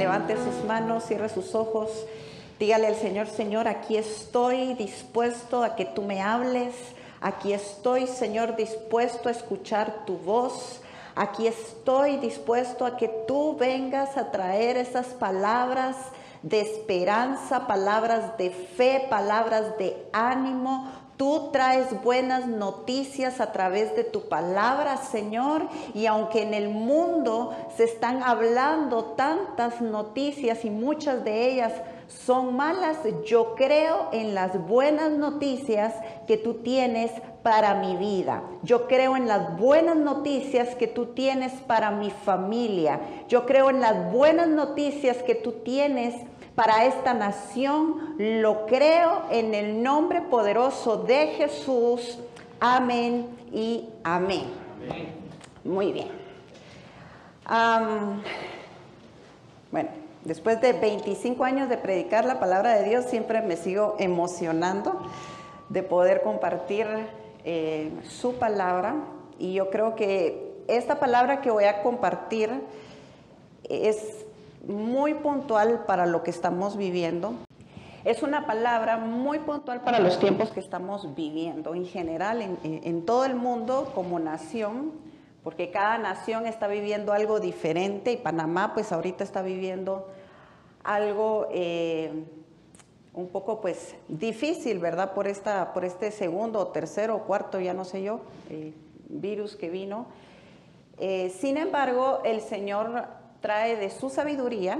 levante sus manos, cierre sus ojos. Dígale al Señor, Señor, aquí estoy dispuesto a que tú me hables. Aquí estoy, Señor, dispuesto a escuchar tu voz. Aquí estoy dispuesto a que tú vengas a traer esas palabras de esperanza, palabras de fe, palabras de ánimo, Tú traes buenas noticias a través de tu palabra, Señor. Y aunque en el mundo se están hablando tantas noticias y muchas de ellas son malas, yo creo en las buenas noticias que tú tienes para mi vida. Yo creo en las buenas noticias que tú tienes para mi familia. Yo creo en las buenas noticias que tú tienes para esta nación. Lo creo en el nombre poderoso de Jesús. Amén y amén. Muy bien. bueno, después de 25 años de predicar la palabra de Dios, siempre me sigo emocionando de poder compartir eh, su palabra. Y yo creo que esta palabra que voy a compartir es muy puntual para lo que estamos viviendo. Es una palabra muy puntual para los tiempos que estamos viviendo en general, en, todo el mundo como nación, porque cada nación está viviendo algo diferente y Panamá pues ahorita está viviendo algo eh, un poco pues difícil, ¿verdad? Por, esta, por este segundo, tercero cuarto, ya no sé yo, eh, virus que vino. Eh, sin embargo, el Señor trae de su sabiduría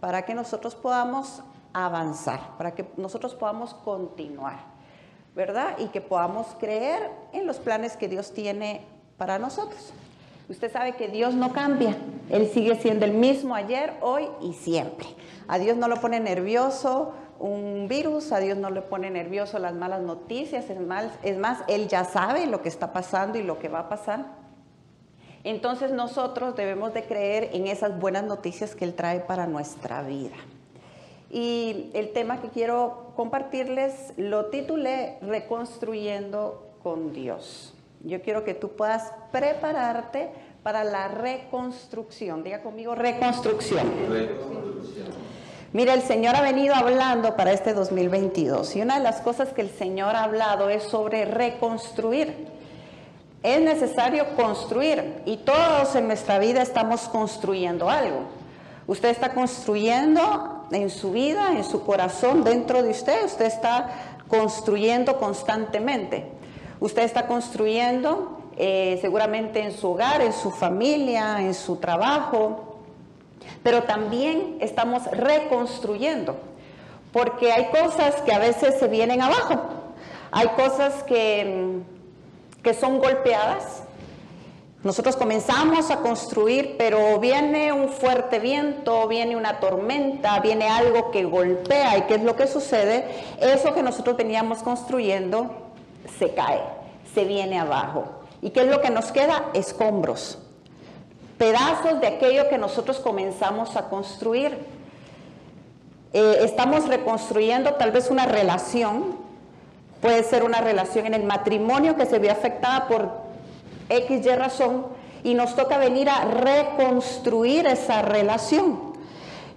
para que nosotros podamos avanzar, para que nosotros podamos continuar, ¿verdad? Y que podamos creer en los planes que Dios tiene para nosotros. Usted sabe que Dios no cambia, Él sigue siendo el mismo ayer, hoy y siempre. A Dios no lo pone nervioso un virus, a Dios no le pone nervioso las malas noticias, es más, es más, Él ya sabe lo que está pasando y lo que va a pasar. Entonces nosotros debemos de creer en esas buenas noticias que Él trae para nuestra vida. Y el tema que quiero compartirles lo titulé Reconstruyendo con Dios. Yo quiero que tú puedas prepararte para la reconstrucción. Diga conmigo reconstrucción. reconstrucción. Mira, el Señor ha venido hablando para este 2022 y una de las cosas que el Señor ha hablado es sobre reconstruir. Es necesario construir y todos en nuestra vida estamos construyendo algo. Usted está construyendo en su vida, en su corazón, dentro de usted, usted está construyendo constantemente. Usted está construyendo eh, seguramente en su hogar, en su familia, en su trabajo, pero también estamos reconstruyendo, porque hay cosas que a veces se vienen abajo, hay cosas que que son golpeadas. Nosotros comenzamos a construir, pero viene un fuerte viento, viene una tormenta, viene algo que golpea. ¿Y qué es lo que sucede? Eso que nosotros veníamos construyendo se cae, se viene abajo. ¿Y qué es lo que nos queda? Escombros, pedazos de aquello que nosotros comenzamos a construir. Eh, estamos reconstruyendo tal vez una relación, Puede ser una relación en el matrimonio que se ve afectada por X y razón y nos toca venir a reconstruir esa relación.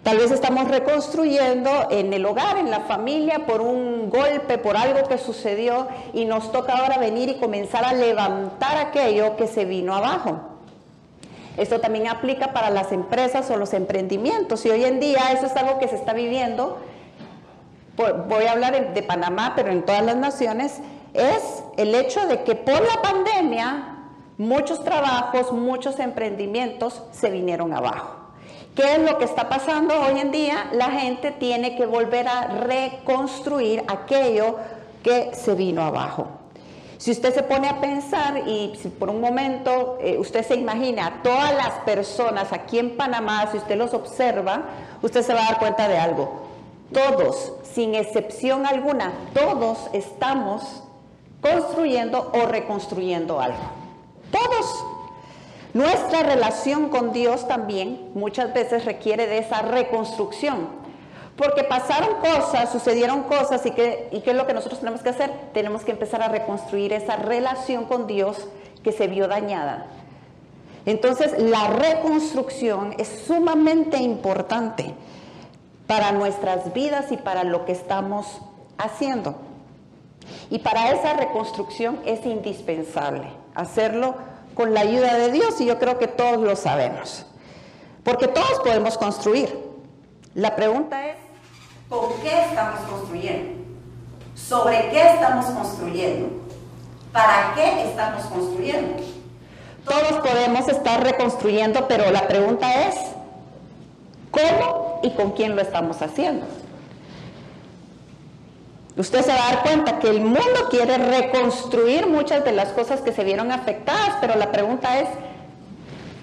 Tal vez estamos reconstruyendo en el hogar, en la familia, por un golpe, por algo que sucedió y nos toca ahora venir y comenzar a levantar aquello que se vino abajo. Esto también aplica para las empresas o los emprendimientos y hoy en día eso es algo que se está viviendo voy a hablar de Panamá, pero en todas las naciones, es el hecho de que por la pandemia muchos trabajos, muchos emprendimientos se vinieron abajo. ¿Qué es lo que está pasando hoy en día? La gente tiene que volver a reconstruir aquello que se vino abajo. Si usted se pone a pensar y si por un momento eh, usted se imagina a todas las personas aquí en Panamá, si usted los observa, usted se va a dar cuenta de algo. Todos, sin excepción alguna, todos estamos construyendo o reconstruyendo algo. Todos. Nuestra relación con Dios también muchas veces requiere de esa reconstrucción. Porque pasaron cosas, sucedieron cosas y, que, y ¿qué es lo que nosotros tenemos que hacer? Tenemos que empezar a reconstruir esa relación con Dios que se vio dañada. Entonces, la reconstrucción es sumamente importante para nuestras vidas y para lo que estamos haciendo. Y para esa reconstrucción es indispensable hacerlo con la ayuda de Dios y yo creo que todos lo sabemos. Porque todos podemos construir. La pregunta es, ¿con qué estamos construyendo? ¿Sobre qué estamos construyendo? ¿Para qué estamos construyendo? Todos podemos estar reconstruyendo, pero la pregunta es, ¿cómo y con quién lo estamos haciendo? Usted se va a dar cuenta que el mundo quiere reconstruir muchas de las cosas que se vieron afectadas, pero la pregunta es,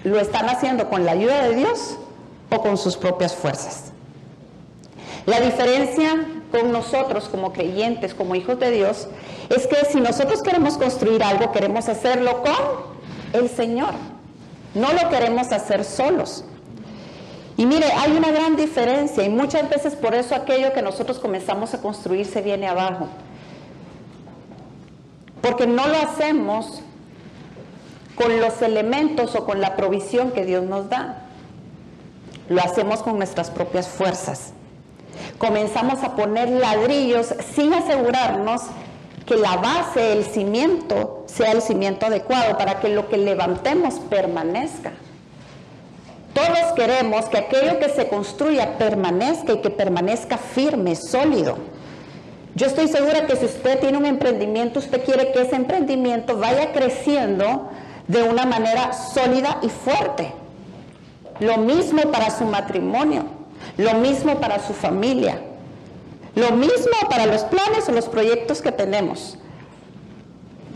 ¿lo están haciendo con la ayuda de Dios o con sus propias fuerzas? La diferencia con nosotros como creyentes, como hijos de Dios, es que si nosotros queremos construir algo, queremos hacerlo con el Señor. No lo queremos hacer solos. Y mire, hay una gran diferencia y muchas veces por eso aquello que nosotros comenzamos a construir se viene abajo. Porque no lo hacemos con los elementos o con la provisión que Dios nos da. Lo hacemos con nuestras propias fuerzas. Comenzamos a poner ladrillos sin asegurarnos que la base, el cimiento, sea el cimiento adecuado para que lo que levantemos permanezca. Todos queremos que aquello que se construya permanezca y que permanezca firme, sólido. Yo estoy segura que si usted tiene un emprendimiento, usted quiere que ese emprendimiento vaya creciendo de una manera sólida y fuerte. Lo mismo para su matrimonio, lo mismo para su familia, lo mismo para los planes o los proyectos que tenemos.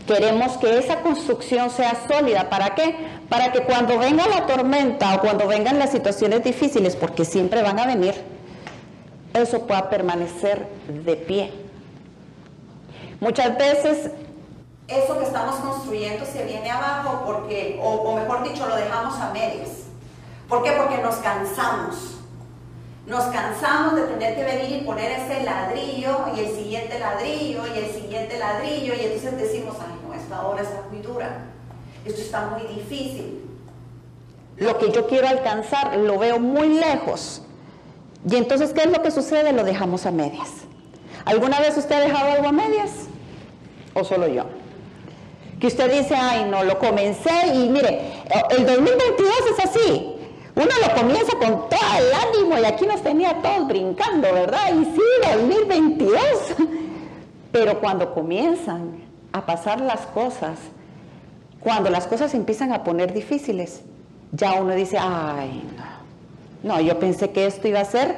Queremos que esa construcción sea sólida. ¿Para qué? Para que cuando venga la tormenta o cuando vengan las situaciones difíciles, porque siempre van a venir, eso pueda permanecer de pie. Muchas veces eso que estamos construyendo se viene abajo porque, o, o mejor dicho, lo dejamos a medias. ¿Por qué? Porque nos cansamos. Nos cansamos de tener que venir y poner ese ladrillo y el siguiente ladrillo y el siguiente ladrillo y entonces decimos, ay no, esta hora está muy dura, esto está muy difícil. Lo que yo quiero alcanzar lo veo muy lejos. Y entonces, ¿qué es lo que sucede? Lo dejamos a medias. ¿Alguna vez usted ha dejado algo a medias? ¿O solo yo? Que usted dice, ay no, lo comencé y mire, el 2022 es así. Uno lo comienza con todo el ánimo y aquí nos tenía todos brincando, ¿verdad? Y sí, 2022. Pero cuando comienzan a pasar las cosas, cuando las cosas empiezan a poner difíciles, ya uno dice, ay, no, no, yo pensé que esto iba a ser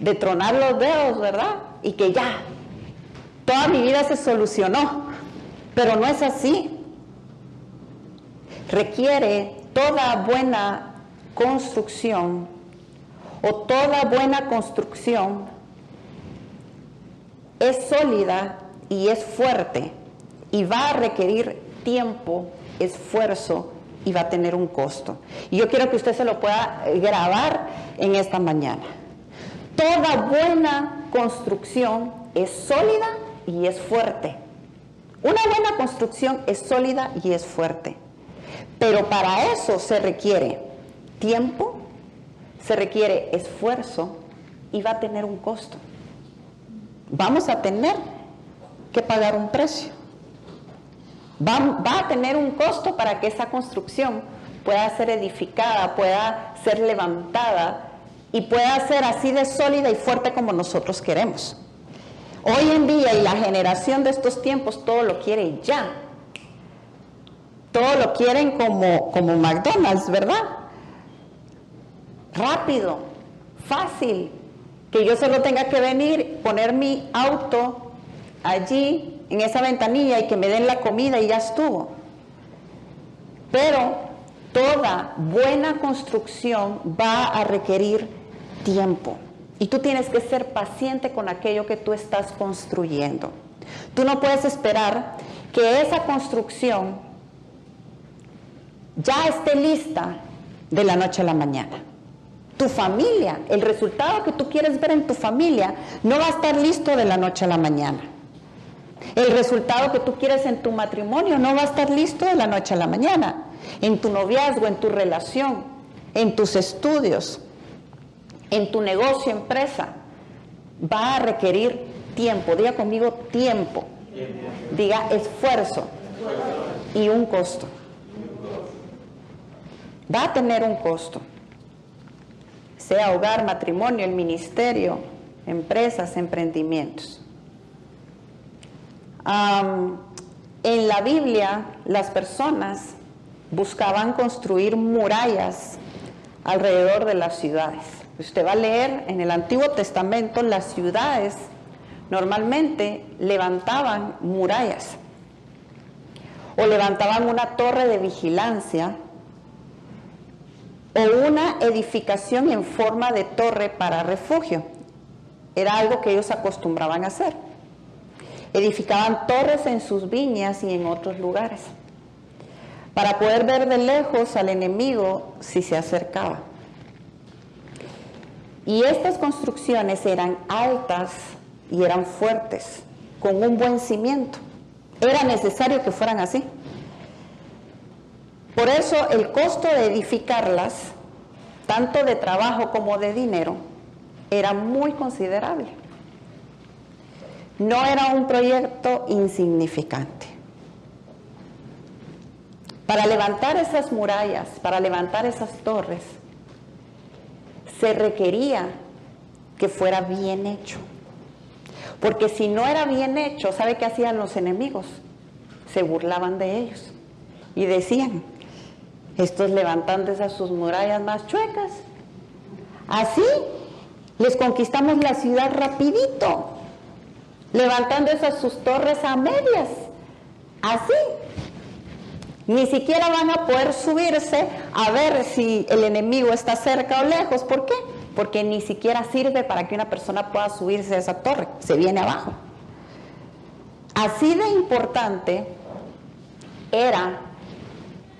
de tronar los dedos, ¿verdad? Y que ya, toda mi vida se solucionó, pero no es así. Requiere toda buena construcción o toda buena construcción es sólida y es fuerte y va a requerir tiempo, esfuerzo y va a tener un costo. Y yo quiero que usted se lo pueda grabar en esta mañana. Toda buena construcción es sólida y es fuerte. Una buena construcción es sólida y es fuerte. Pero para eso se requiere tiempo, se requiere esfuerzo y va a tener un costo. Vamos a tener que pagar un precio. Va, va, a tener un costo para que esa construcción pueda ser edificada, pueda ser levantada y pueda ser así de sólida y fuerte como nosotros queremos. Hoy en día y la generación de estos tiempos todo lo quiere ya. Todo lo quieren como, como McDonald's, ¿verdad? rápido, fácil, que yo solo tenga que venir, poner mi auto allí en esa ventanilla y que me den la comida y ya estuvo. Pero toda buena construcción va a requerir tiempo. Y tú tienes que ser paciente con aquello que tú estás construyendo. Tú no puedes esperar que esa construcción ya esté lista de la noche a la mañana. Tu familia, el resultado que tú quieres ver en tu familia, no va a estar listo de la noche a la mañana. El resultado que tú quieres en tu matrimonio no va a estar listo de la noche a la mañana. en tu noviazgo, en tu relación, en tus estudios, en tu negocio, empresa, va a requerir tiempo. Diga conmigo tiempo. Diga esfuerzo y un costo. Va a tener un costo. Sea hogar, matrimonio, el ministerio, empresas, emprendimientos. En la Biblia, las personas buscaban construir murallas alrededor de las ciudades. Usted va a leer en el Antiguo Testamento las ciudades normalmente levantaban murallas o levantaban una torre de vigilancia o una edificación en forma de torre para refugio. Era algo que ellos acostumbraban a hacer. Edificaban torres en sus viñas y en otros lugares para poder ver de lejos al enemigo si se acercaba. Y estas construcciones eran altas y eran fuertes, con un buen cimiento. Era necesario que fueran así. Por eso el costo de edificarlas, tanto de trabajo como de dinero, era muy considerable. No era un proyecto insignificante. Para levantar esas murallas, para levantar esas torres, se requería que fuera bien hecho. Porque si no era bien hecho, ¿sabe qué hacían los enemigos? Se burlaban de ellos y decían, estos levantando esas sus murallas más chuecas, así les conquistamos la ciudad rapidito, levantando esas sus torres a medias, así ni siquiera van a poder subirse a ver si el enemigo está cerca o lejos. ¿Por qué? Porque ni siquiera sirve para que una persona pueda subirse a esa torre. Se viene abajo. Así de importante era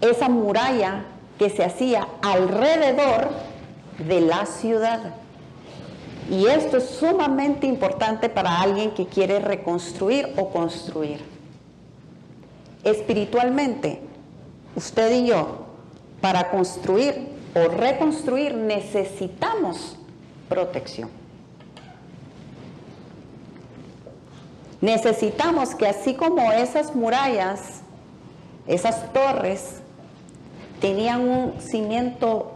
esa muralla que se hacía alrededor de la ciudad. Y esto es sumamente importante para alguien que quiere reconstruir o construir. Espiritualmente, usted y yo, para construir o reconstruir necesitamos protección. Necesitamos que así como esas murallas, esas torres, tenían un cimiento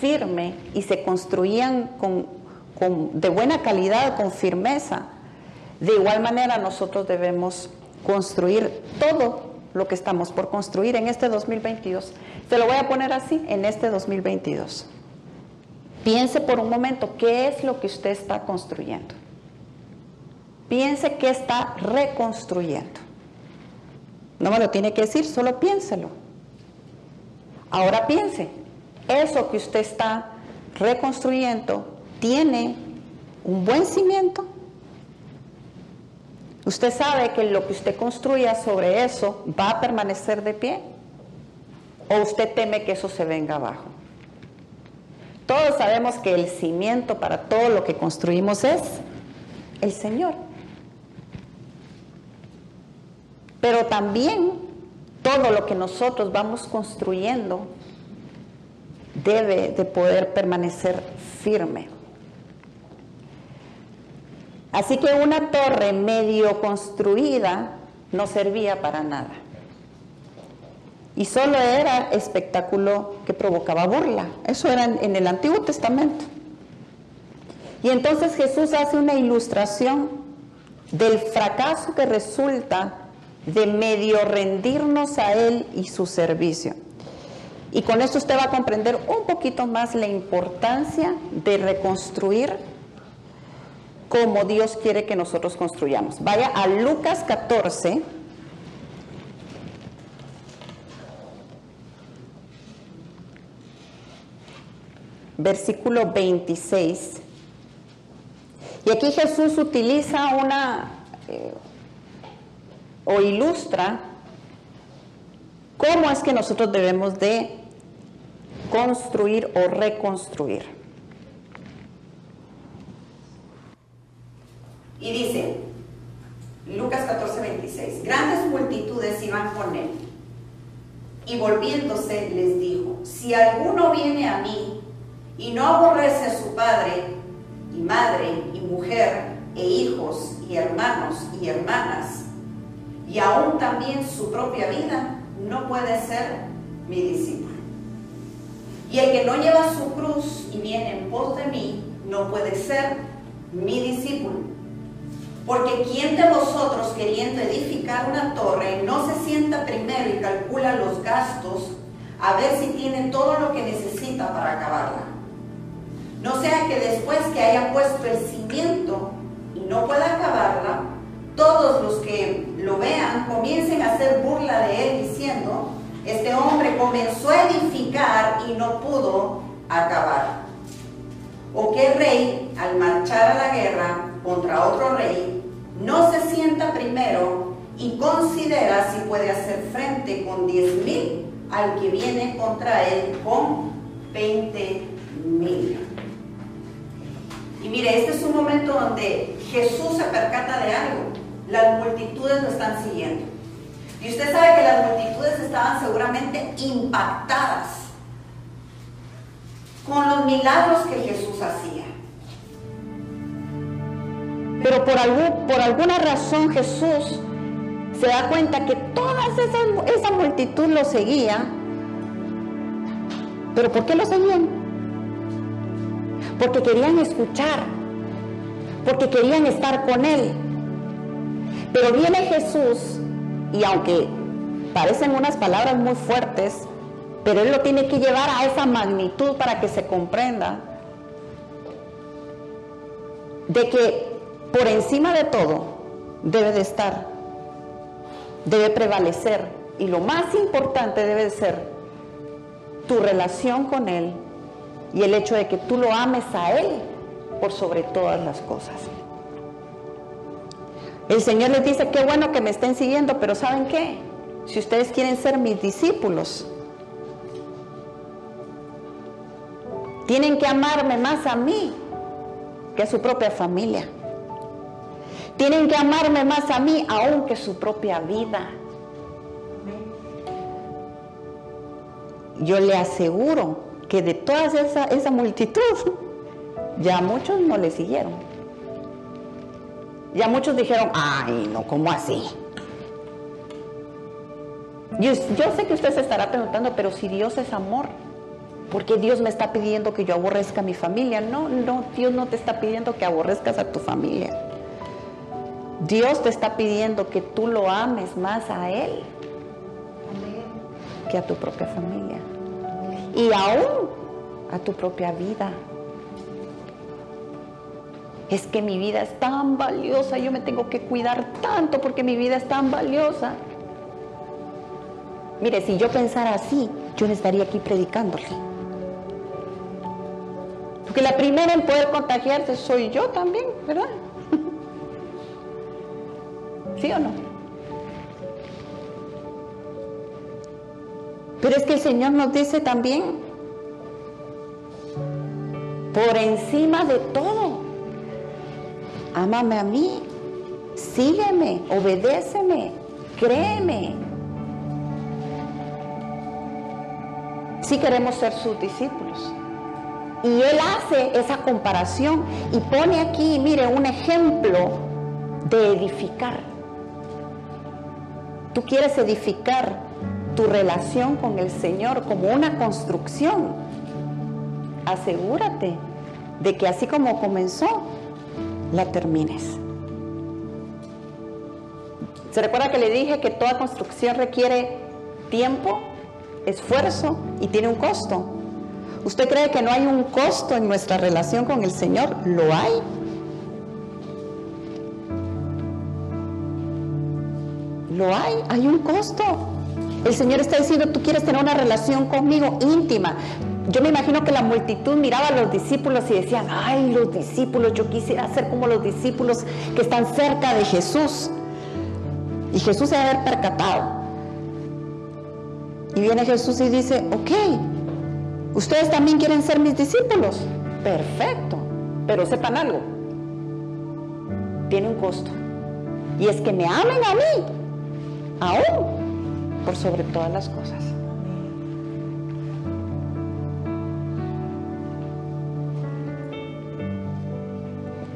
firme y se construían con, de buena calidad, con firmeza, de igual manera nosotros debemos construir todo lo que estamos por construir en este 2022. Se lo voy a poner así, en este 2022. Piense por un momento qué es lo que usted está construyendo. Piense qué está reconstruyendo. No me lo tiene que decir, solo piénselo. Ahora piense, eso que usted está reconstruyendo tiene un buen cimiento, Usted sabe que lo que usted construya sobre eso va a permanecer de pie. ¿O usted teme que eso se venga abajo? Todos sabemos que el cimiento para todo lo que construimos es el Señor. Pero también todo lo que nosotros vamos construyendo debe de poder permanecer firme. Así que una torre medio construida no servía para nada. Y solo era espectáculo que provocaba burla. Eso era en el Antiguo Testamento. Y entonces Jesús hace una ilustración del fracaso que resulta de medio rendirnos a Él y su servicio. Y con esto usted va a comprender un poquito más la importancia de reconstruir como Dios quiere que nosotros construyamos. Vaya a Lucas 14. Versículo 26. Y aquí Jesús utiliza una eh, o ilustra cómo es que nosotros debemos de construir o reconstruir. Y dice, Lucas 14, 26, grandes multitudes iban con él. Y volviéndose les dijo, si alguno viene a mí y no aborrece a su padre y madre y mujer e hijos y hermanos y hermanas, y aún también su propia vida, no puede ser mi discípulo. Y el que no lleva su cruz y viene en pos de mí, no puede ser mi discípulo. Porque ¿quién de vosotros queriendo edificar una torre no se sienta primero y calcula los gastos a ver si tiene todo lo que necesita para acabarla? No sea que después que haya puesto el cimiento y no pueda acabarla, todos los que lo vean comiencen a hacer burla de él diciendo, este hombre comenzó a edificar y no pudo acabar. ¿O qué rey, al marchar a la guerra contra otro rey, no se sienta primero y considera si puede hacer frente con 10 mil al que viene contra él con 20 mil? Y mire, este es un momento donde Jesús se percata de algo. Las multitudes lo están siguiendo. Y usted sabe que las multitudes estaban seguramente impactadas con los milagros que Jesús hacía. Pero por, por alguna razón Jesús se da cuenta que toda esa, esa multitud lo seguía. ¿Pero por qué lo seguían? Porque querían escuchar, porque querían estar con Él. Pero viene Jesús y aunque parecen unas palabras muy fuertes, pero Él lo tiene que llevar a esa magnitud para que se comprenda de que por encima de todo debe de estar, debe prevalecer y lo más importante debe de ser tu relación con Él y el hecho de que tú lo ames a Él por sobre todas las cosas. El Señor les dice, qué bueno que me estén siguiendo, pero ¿saben qué? Si ustedes quieren ser mis discípulos, tienen que amarme más a mí que a su propia familia. Tienen que amarme más a mí aún que su propia vida. Yo le aseguro que de toda esa, multitud, ya muchos no le siguieron. Ya muchos dijeron, ay, no, ¿cómo así? Yo, yo, sé que usted se estará preguntando, pero si Dios es amor, ¿por qué Dios me está pidiendo que yo aborrezca a mi familia? No, no, Dios no te está pidiendo que aborrezcas a tu familia. Dios te está pidiendo que tú lo ames más a Él que a tu propia familia. Y aún a tu propia vida es que mi vida es tan valiosa, yo me tengo que cuidar tanto porque mi vida es tan valiosa. Mire, si yo pensara así, yo no estaría aquí predicándole. Porque la primera en poder contagiarse soy yo también, ¿verdad? ¿Sí o no? Pero es que el Señor nos dice también, por encima de todo, Ámame a mí, sígueme, obedéceme, créeme. Si queremos ser sus discípulos. Y él hace esa comparación y pone aquí, mire, un ejemplo de edificar. Tú quieres edificar tu relación con el Señor como una construcción. Asegúrate de que así como comenzó, la termines. ¿Se recuerda que le dije que toda construcción requiere tiempo, esfuerzo y tiene un costo? ¿Usted cree que no hay un costo en nuestra relación con el Señor? Lo hay. Lo hay, hay un costo. El Señor está diciendo, tú quieres tener una relación conmigo íntima, yo me imagino que la multitud miraba a los discípulos y decían, ay, los discípulos, yo quisiera ser como los discípulos que están cerca de Jesús. Y Jesús se ha percatado. Y viene Jesús y dice, ok, ustedes también quieren ser mis discípulos. Perfecto, pero sepan algo, tiene un costo. Y es que me amen a mí, aún por sobre todas las cosas.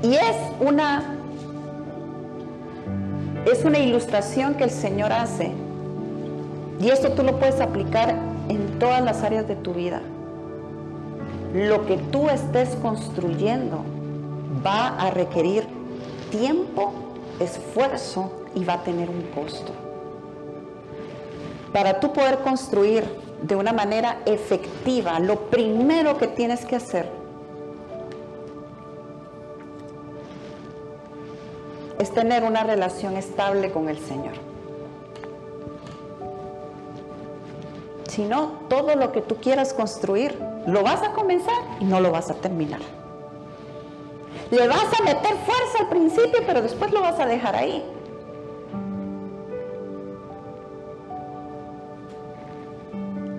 Y es una es una ilustración que el Señor hace. Y esto tú lo puedes aplicar en todas las áreas de tu vida. Lo que tú estés construyendo va a requerir tiempo, esfuerzo y va a tener un costo. Para tú poder construir de una manera efectiva, lo primero que tienes que hacer es tener una relación estable con el Señor. Si no, todo lo que tú quieras construir, lo vas a comenzar y no lo vas a terminar. Le vas a meter fuerza al principio, pero después lo vas a dejar ahí.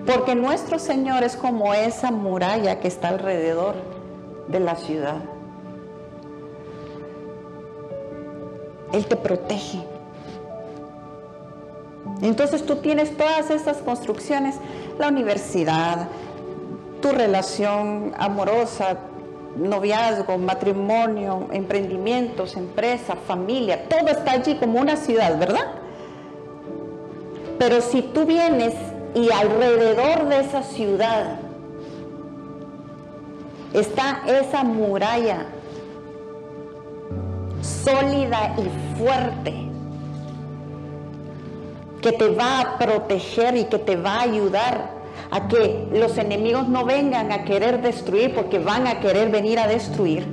Porque nuestro Señor es como esa muralla que está alrededor de la ciudad. Él te protege. Entonces tú tienes todas estas construcciones, la universidad, tu relación amorosa, noviazgo, matrimonio, emprendimientos, empresa, familia, todo está allí como una ciudad, ¿verdad? Pero si tú vienes y alrededor de esa ciudad está esa muralla sólida y fuerte que te va a proteger y que te va a ayudar a que los enemigos no vengan a querer destruir porque van a querer venir a destruir.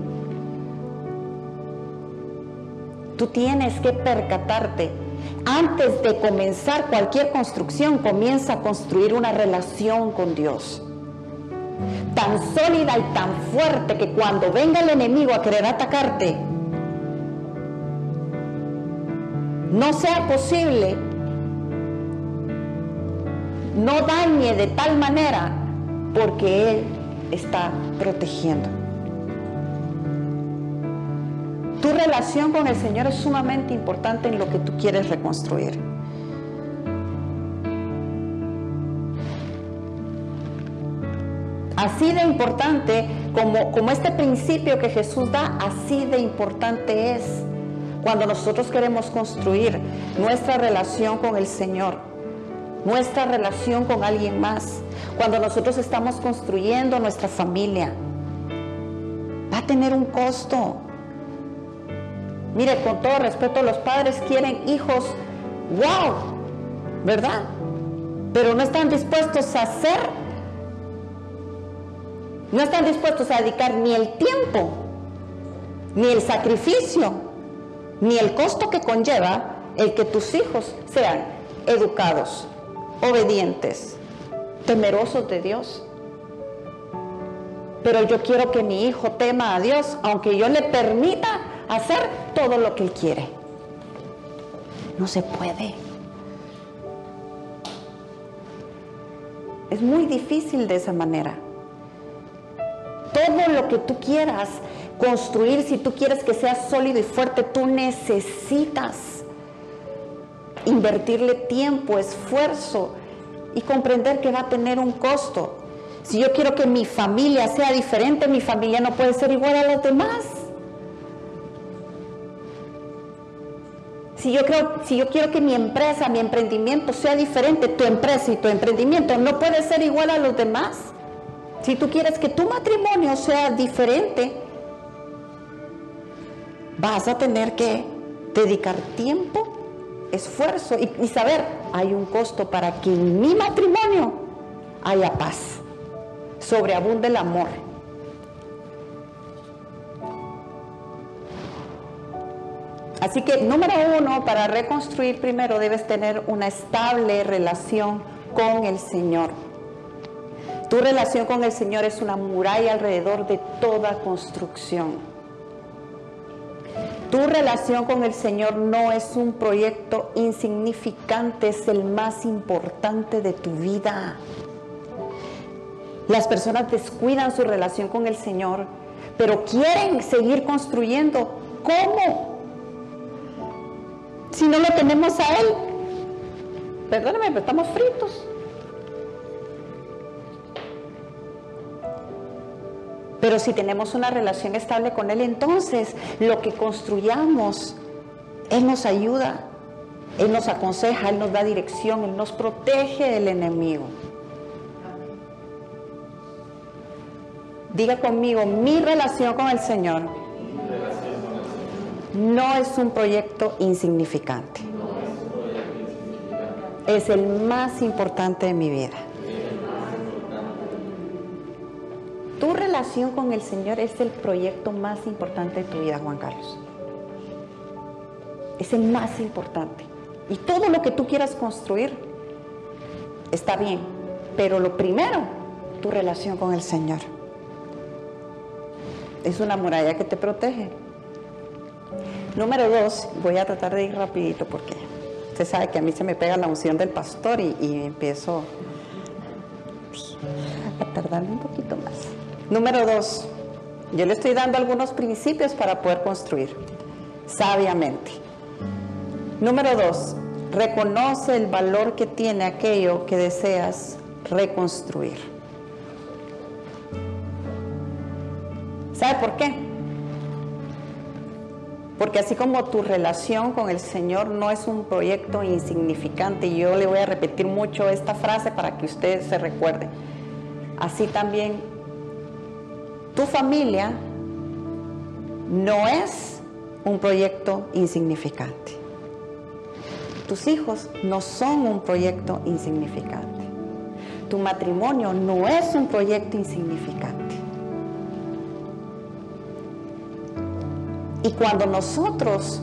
Tú tienes que percatarte. Antes de comenzar cualquier construcción, comienza a construir una relación con Dios. Tan sólida y tan fuerte que cuando venga el enemigo a querer atacarte, no sea posible, no dañe de tal manera porque Él está protegiendo. Tu relación con el Señor es sumamente importante en lo que tú quieres reconstruir. Así de importante como, como este principio que Jesús da, así de importante es cuando nosotros queremos construir nuestra relación con el Señor, nuestra relación con alguien más, cuando nosotros estamos construyendo nuestra familia, va a tener un costo. Mire, con todo respeto, los padres quieren hijos, wow, ¿verdad? Pero no están dispuestos a hacer, no están dispuestos a dedicar ni el tiempo, ni el sacrificio ni el costo que conlleva el que tus hijos sean educados, obedientes, temerosos de Dios. Pero yo quiero que mi hijo tema a Dios, aunque yo le permita hacer todo lo que él quiere. No se puede. Es muy difícil de esa manera. Todo lo que tú quieras construir, si tú quieres que sea sólido y fuerte, tú necesitas invertirle tiempo, esfuerzo y comprender que va a tener un costo. Si yo quiero que mi familia sea diferente, mi familia no puede ser igual a las demás. Si yo, creo, si yo quiero que mi empresa, mi emprendimiento sea diferente, tu empresa y tu emprendimiento no puede ser igual a los demás. Si tú quieres que tu matrimonio sea diferente, vas a tener que dedicar tiempo, esfuerzo y, saber, hay un costo para que en mi matrimonio haya paz, sobreabunde el amor. Así que número uno, para reconstruir primero debes tener una estable relación con el Señor. Tu relación con el Señor es una muralla alrededor de toda construcción. Tu relación con el Señor no es un proyecto insignificante, es el más importante de tu vida. Las personas descuidan su relación con el Señor, pero quieren seguir construyendo. ¿Cómo? Si no lo tenemos a Él. Perdóname, pero estamos fritos. Pero si tenemos una relación estable con Él, entonces lo que construyamos, Él nos ayuda, Él nos aconseja, Él nos da dirección, Él nos protege del enemigo. Diga conmigo, mi relación con el Señor no es un proyecto insignificante. Es el más importante de mi vida. Tu relación con el Señor es el proyecto más importante de tu vida, Juan Carlos. Es el más importante. Y todo lo que tú quieras construir está bien. Pero lo primero, tu relación con el Señor. Es una muralla que te protege. Número dos, voy a tratar de ir rapidito porque usted sabe que a mí se me pega la unción del pastor y, empiezo a tardar un poquito más. Número dos, yo le estoy dando algunos principios para poder construir sabiamente. Número dos, reconoce el valor que tiene aquello que deseas reconstruir. ¿Sabe por qué? Porque así como tu relación con el Señor no es un proyecto insignificante, y yo le voy a repetir mucho esta frase para que usted se recuerde, así también tu familia no es un proyecto insignificante. Tus hijos no son un proyecto insignificante. Tu matrimonio no es un proyecto insignificante. Y cuando nosotros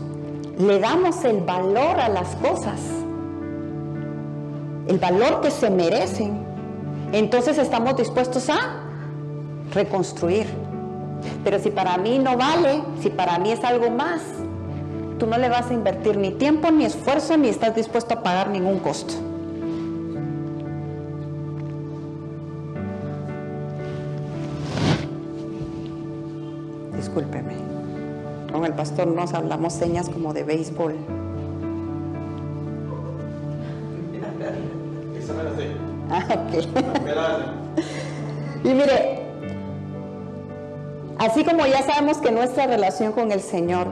le damos el valor a las cosas, el valor que se merecen, entonces estamos dispuestos a reconstruir. Pero si para mí no vale, si para mí es algo más, tú no le vas a invertir ni tiempo, ni esfuerzo, ni estás dispuesto a pagar ningún costo. Pastor nos hablamos señas como de béisbol. Ah, ok. Me la sé. Y mire, así como ya sabemos que nuestra relación con el Señor,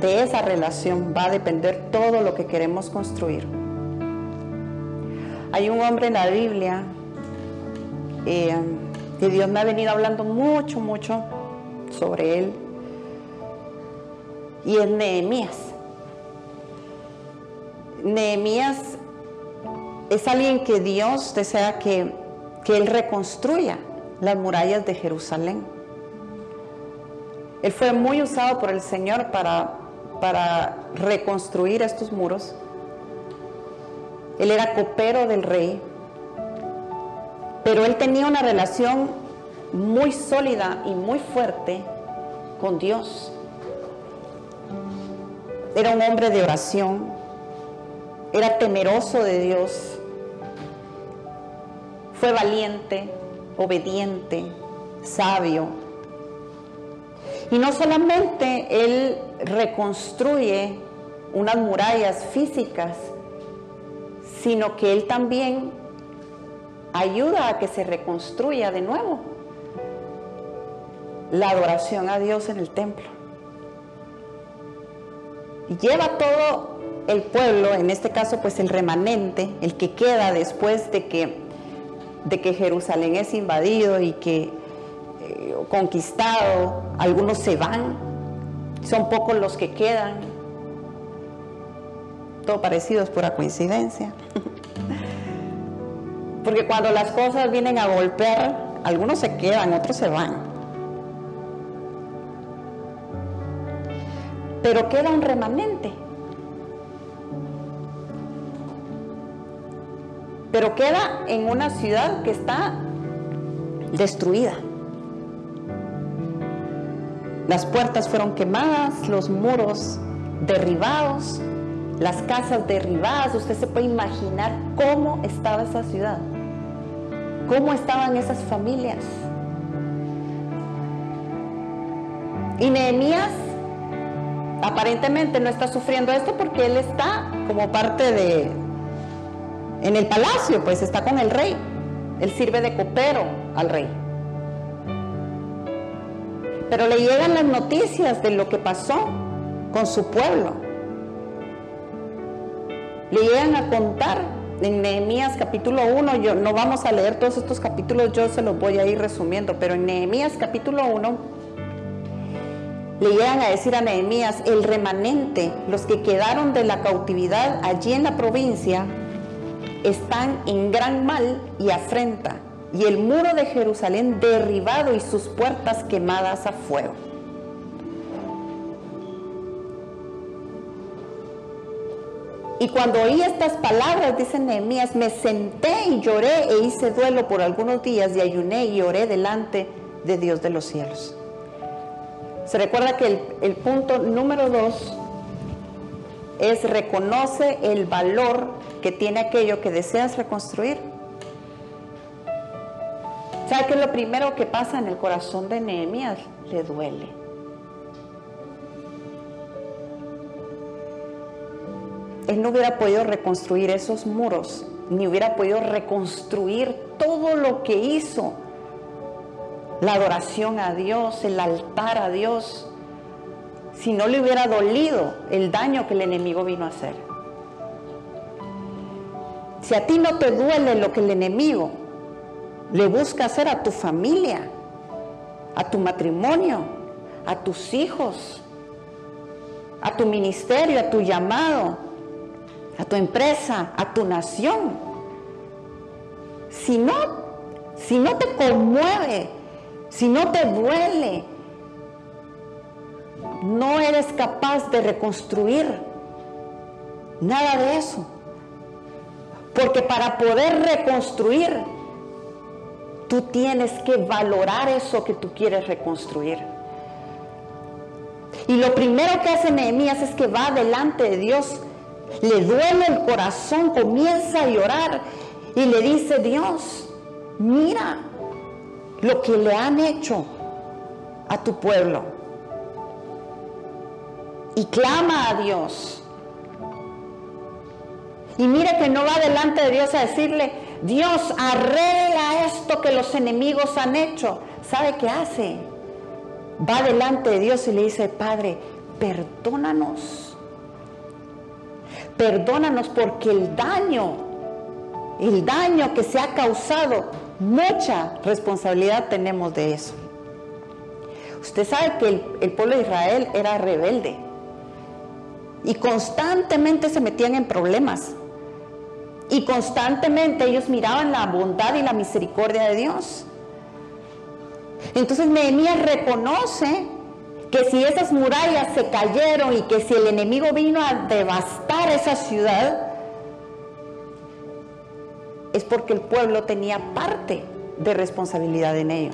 de esa relación va a depender todo lo que queremos construir. Hay un hombre en la Biblia eh, que Dios me ha venido hablando mucho, mucho sobre él. Y es Nehemías. Nehemías es alguien que Dios desea que, que él reconstruya las murallas de Jerusalén. Él fue muy usado por el Señor para, para reconstruir estos muros. Él era copero del rey, pero él tenía una relación muy sólida y muy fuerte con Dios. Era un hombre de oración, era temeroso de Dios, fue valiente, obediente, sabio. Y no solamente él reconstruye unas murallas físicas, sino que él también ayuda a que se reconstruya de nuevo la adoración a Dios en el templo. Lleva todo el pueblo, en este caso pues el remanente, el que queda después de que, de que Jerusalén es invadido y que eh, conquistado, algunos se van, son pocos los que quedan, todo parecido es pura coincidencia. Porque cuando las cosas vienen a golpear, algunos se quedan, otros se van. Pero queda un remanente. Pero queda en una ciudad que está destruida. Las puertas fueron quemadas, los muros derribados, las casas derribadas. Usted se puede imaginar cómo estaba esa ciudad, cómo estaban esas familias. Y Nehemías aparentemente no está sufriendo esto porque él está como parte de, en el palacio, pues está con el rey. Él sirve de copero al rey. pero le llegan las noticias de lo que pasó con su pueblo. Le llegan a contar en Nehemías capítulo 1, yo no vamos a leer todos estos capítulos, yo se los voy a ir resumiendo, pero en Nehemías capítulo 1 le llegan a decir a Nehemías, el remanente, los que quedaron de la cautividad allí en la provincia, están en gran mal y afrenta, y el muro de Jerusalén derribado y sus puertas quemadas a fuego. Y cuando oí estas palabras, dice Nehemías, me senté y lloré e hice duelo por algunos días y ayuné y oré delante de Dios de los cielos. Se recuerda que el, punto número dos es reconoce el valor que tiene aquello que deseas reconstruir. ¿Sabe qué es lo primero que pasa en el corazón de Nehemías? Le duele. Él no hubiera podido reconstruir esos muros, ni hubiera podido reconstruir todo lo que hizo. La adoración a Dios, el altar a Dios, si no le hubiera dolido el daño que el enemigo vino a hacer. Si a ti no te duele lo que el enemigo le busca hacer a tu familia, a tu matrimonio, a tus hijos, a tu ministerio, a tu llamado, a tu empresa, a tu nación. Si no, si no te conmueve, si no te duele, no eres capaz de reconstruir nada de eso. Porque para poder reconstruir, tú tienes que valorar eso que tú quieres reconstruir. Y lo primero que hace Nehemías es que va delante de Dios, le duele el corazón, comienza a llorar y le dice, Dios, mira lo que le han hecho a tu pueblo. Y clama a Dios. Y mire que no va delante de Dios a decirle, Dios, arregla esto que los enemigos han hecho. ¿Sabe qué hace? Va delante de Dios y le dice, Padre, perdónanos. Perdónanos porque el daño, el daño que se ha causado, mucha responsabilidad tenemos de eso. Usted sabe que el, pueblo de Israel era rebelde y constantemente se metían en problemas. Y constantemente ellos miraban la bondad y la misericordia de Dios. Entonces Nehemías reconoce que si esas murallas se cayeron y que si el enemigo vino a devastar esa ciudad, es porque el pueblo tenía parte de responsabilidad en ello.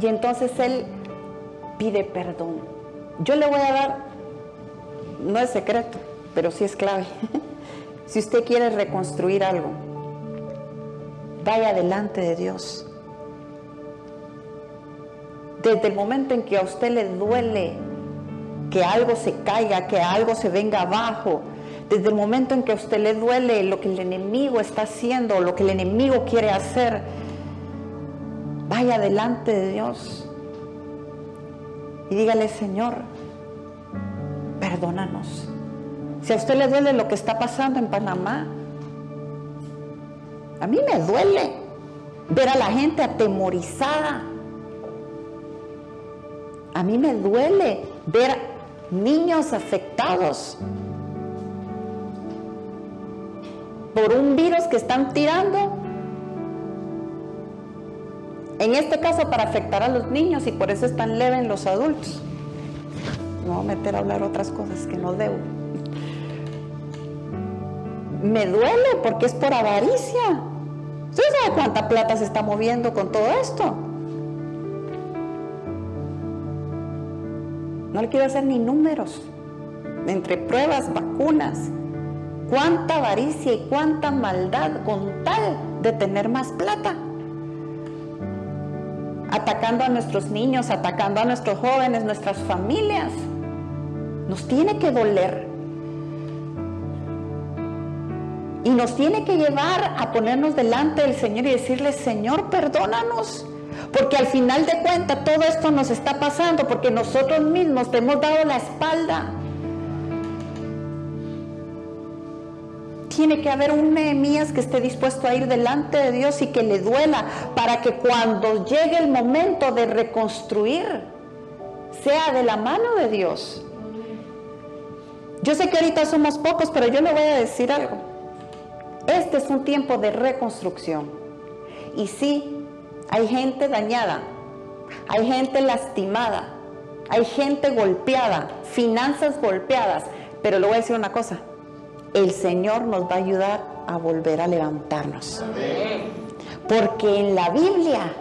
Y entonces él pide perdón. Yo le voy a dar, no es secreto, pero sí es clave. si usted quiere reconstruir algo, vaya delante de Dios. Desde el momento en que a usted le duele que algo se caiga, que algo se venga abajo, desde el momento en que a usted le duele lo que el enemigo está haciendo, lo que el enemigo quiere hacer, vaya delante de Dios y dígale, Señor, perdónanos. Si a usted le duele lo que está pasando en Panamá, a mí me duele ver a la gente atemorizada. A mí me duele ver niños afectados por un virus que están tirando. En este caso para afectar a los niños y por eso es tan leve en los adultos. No voy a meter a hablar otras cosas que no debo. Me duele porque es por avaricia. ¿Usted sabe cuánta plata se está moviendo con todo esto? No le quiero hacer ni números. Entre pruebas, vacunas. Cuánta avaricia y cuánta maldad con tal de tener más plata. Atacando a nuestros niños, atacando a nuestros jóvenes, nuestras familias. Nos tiene que doler. Y nos tiene que llevar a ponernos delante del Señor y decirle, Señor, perdónanos. Porque al final de cuentas todo esto nos está pasando porque nosotros mismos te hemos dado la espalda. Tiene que haber un Nehemías que esté dispuesto a ir delante de Dios y que le duela para que cuando llegue el momento de reconstruir, sea de la mano de Dios. Yo sé que ahorita somos pocos, pero yo le voy a decir algo. Este es un tiempo de reconstrucción. Y sí, hay gente dañada, hay gente lastimada, hay gente golpeada, finanzas golpeadas, pero le voy a decir una cosa, el Señor nos va a ayudar a volver a levantarnos. Porque en la Biblia,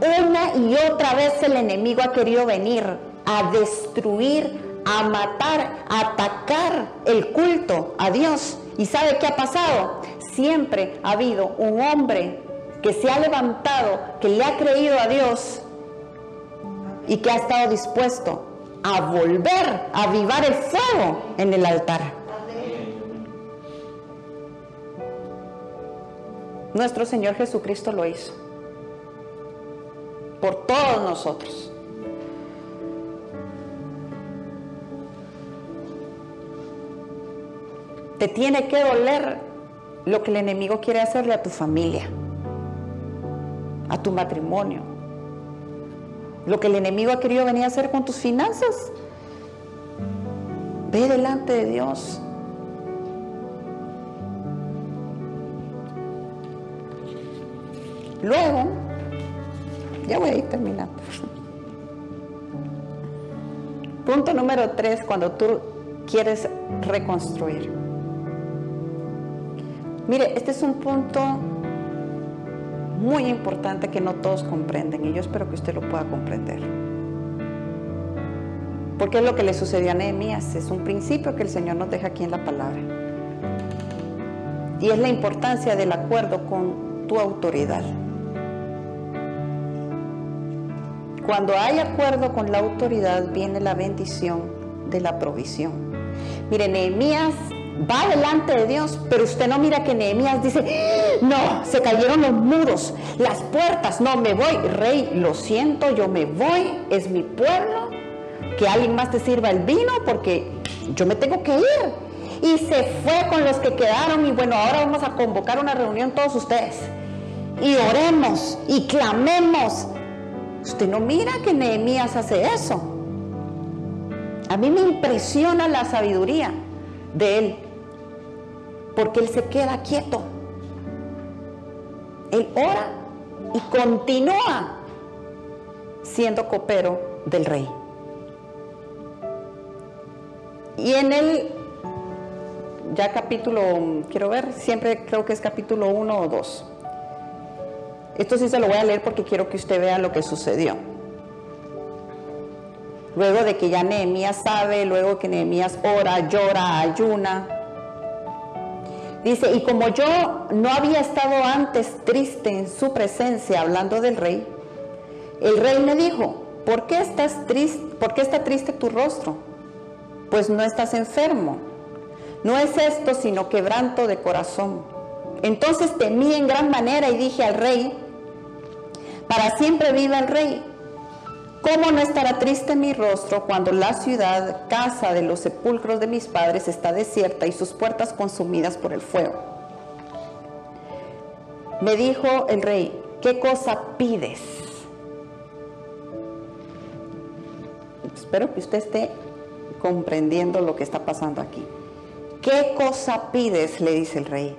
una y otra vez el enemigo ha querido venir a destruir, a matar, a atacar el culto a Dios. ¿Y sabe qué ha pasado? Siempre ha habido un hombre que se ha levantado, que le ha creído a Dios y que ha estado dispuesto a volver a avivar el fuego en el altar. Nuestro Señor Jesucristo lo hizo por todos nosotros. Te tiene que doler lo que el enemigo quiere hacerle a tu familia, a tu matrimonio, lo que el enemigo ha querido venir a hacer con tus finanzas. Ve delante de Dios. Luego, ya voy a ir terminando. Punto número tres, cuando tú quieres reconstruir. Mire, este es un punto muy importante que no todos comprenden y yo espero que usted lo pueda comprender. Porque es lo que le sucedió a Nehemías, es un principio que el Señor nos deja aquí en la palabra. Y es la importancia del acuerdo con tu autoridad. Cuando hay acuerdo con la autoridad viene la bendición de la provisión. Mire, Nehemías va delante de Dios, pero usted no mira que Nehemías dice, no, se cayeron los muros, las puertas, no, me voy, rey, lo siento, yo me voy, es mi pueblo, que alguien más te sirva el vino porque yo me tengo que ir. Y se fue con los que quedaron y bueno, ahora vamos a convocar una reunión todos ustedes. Y oremos y clamemos. Usted no mira que Nehemías hace eso. A mí me impresiona la sabiduría de él porque Él se queda quieto. Él ora y continúa siendo copero del rey. Y en el, ya capítulo, quiero ver, siempre creo que es capítulo 1 o 2. Esto sí se lo voy a leer porque quiero que usted vea lo que sucedió. Luego de que ya Nehemías sabe, luego que Nehemías ora, llora, ayuna, Dice, y como yo no había estado antes triste en su presencia hablando del rey, el rey me dijo, ¿por qué estás triste? ¿Por qué está triste tu rostro? Pues no estás enfermo. No es esto sino quebranto de corazón. Entonces temí en gran manera y dije al rey, para siempre viva el rey. ¿Cómo no estará triste mi rostro cuando la ciudad, casa de los sepulcros de mis padres, está desierta y sus puertas consumidas por el fuego? Me dijo el rey, ¿qué cosa pides? Espero que usted esté comprendiendo lo que está pasando aquí. ¿Qué cosa pides? le dice el rey.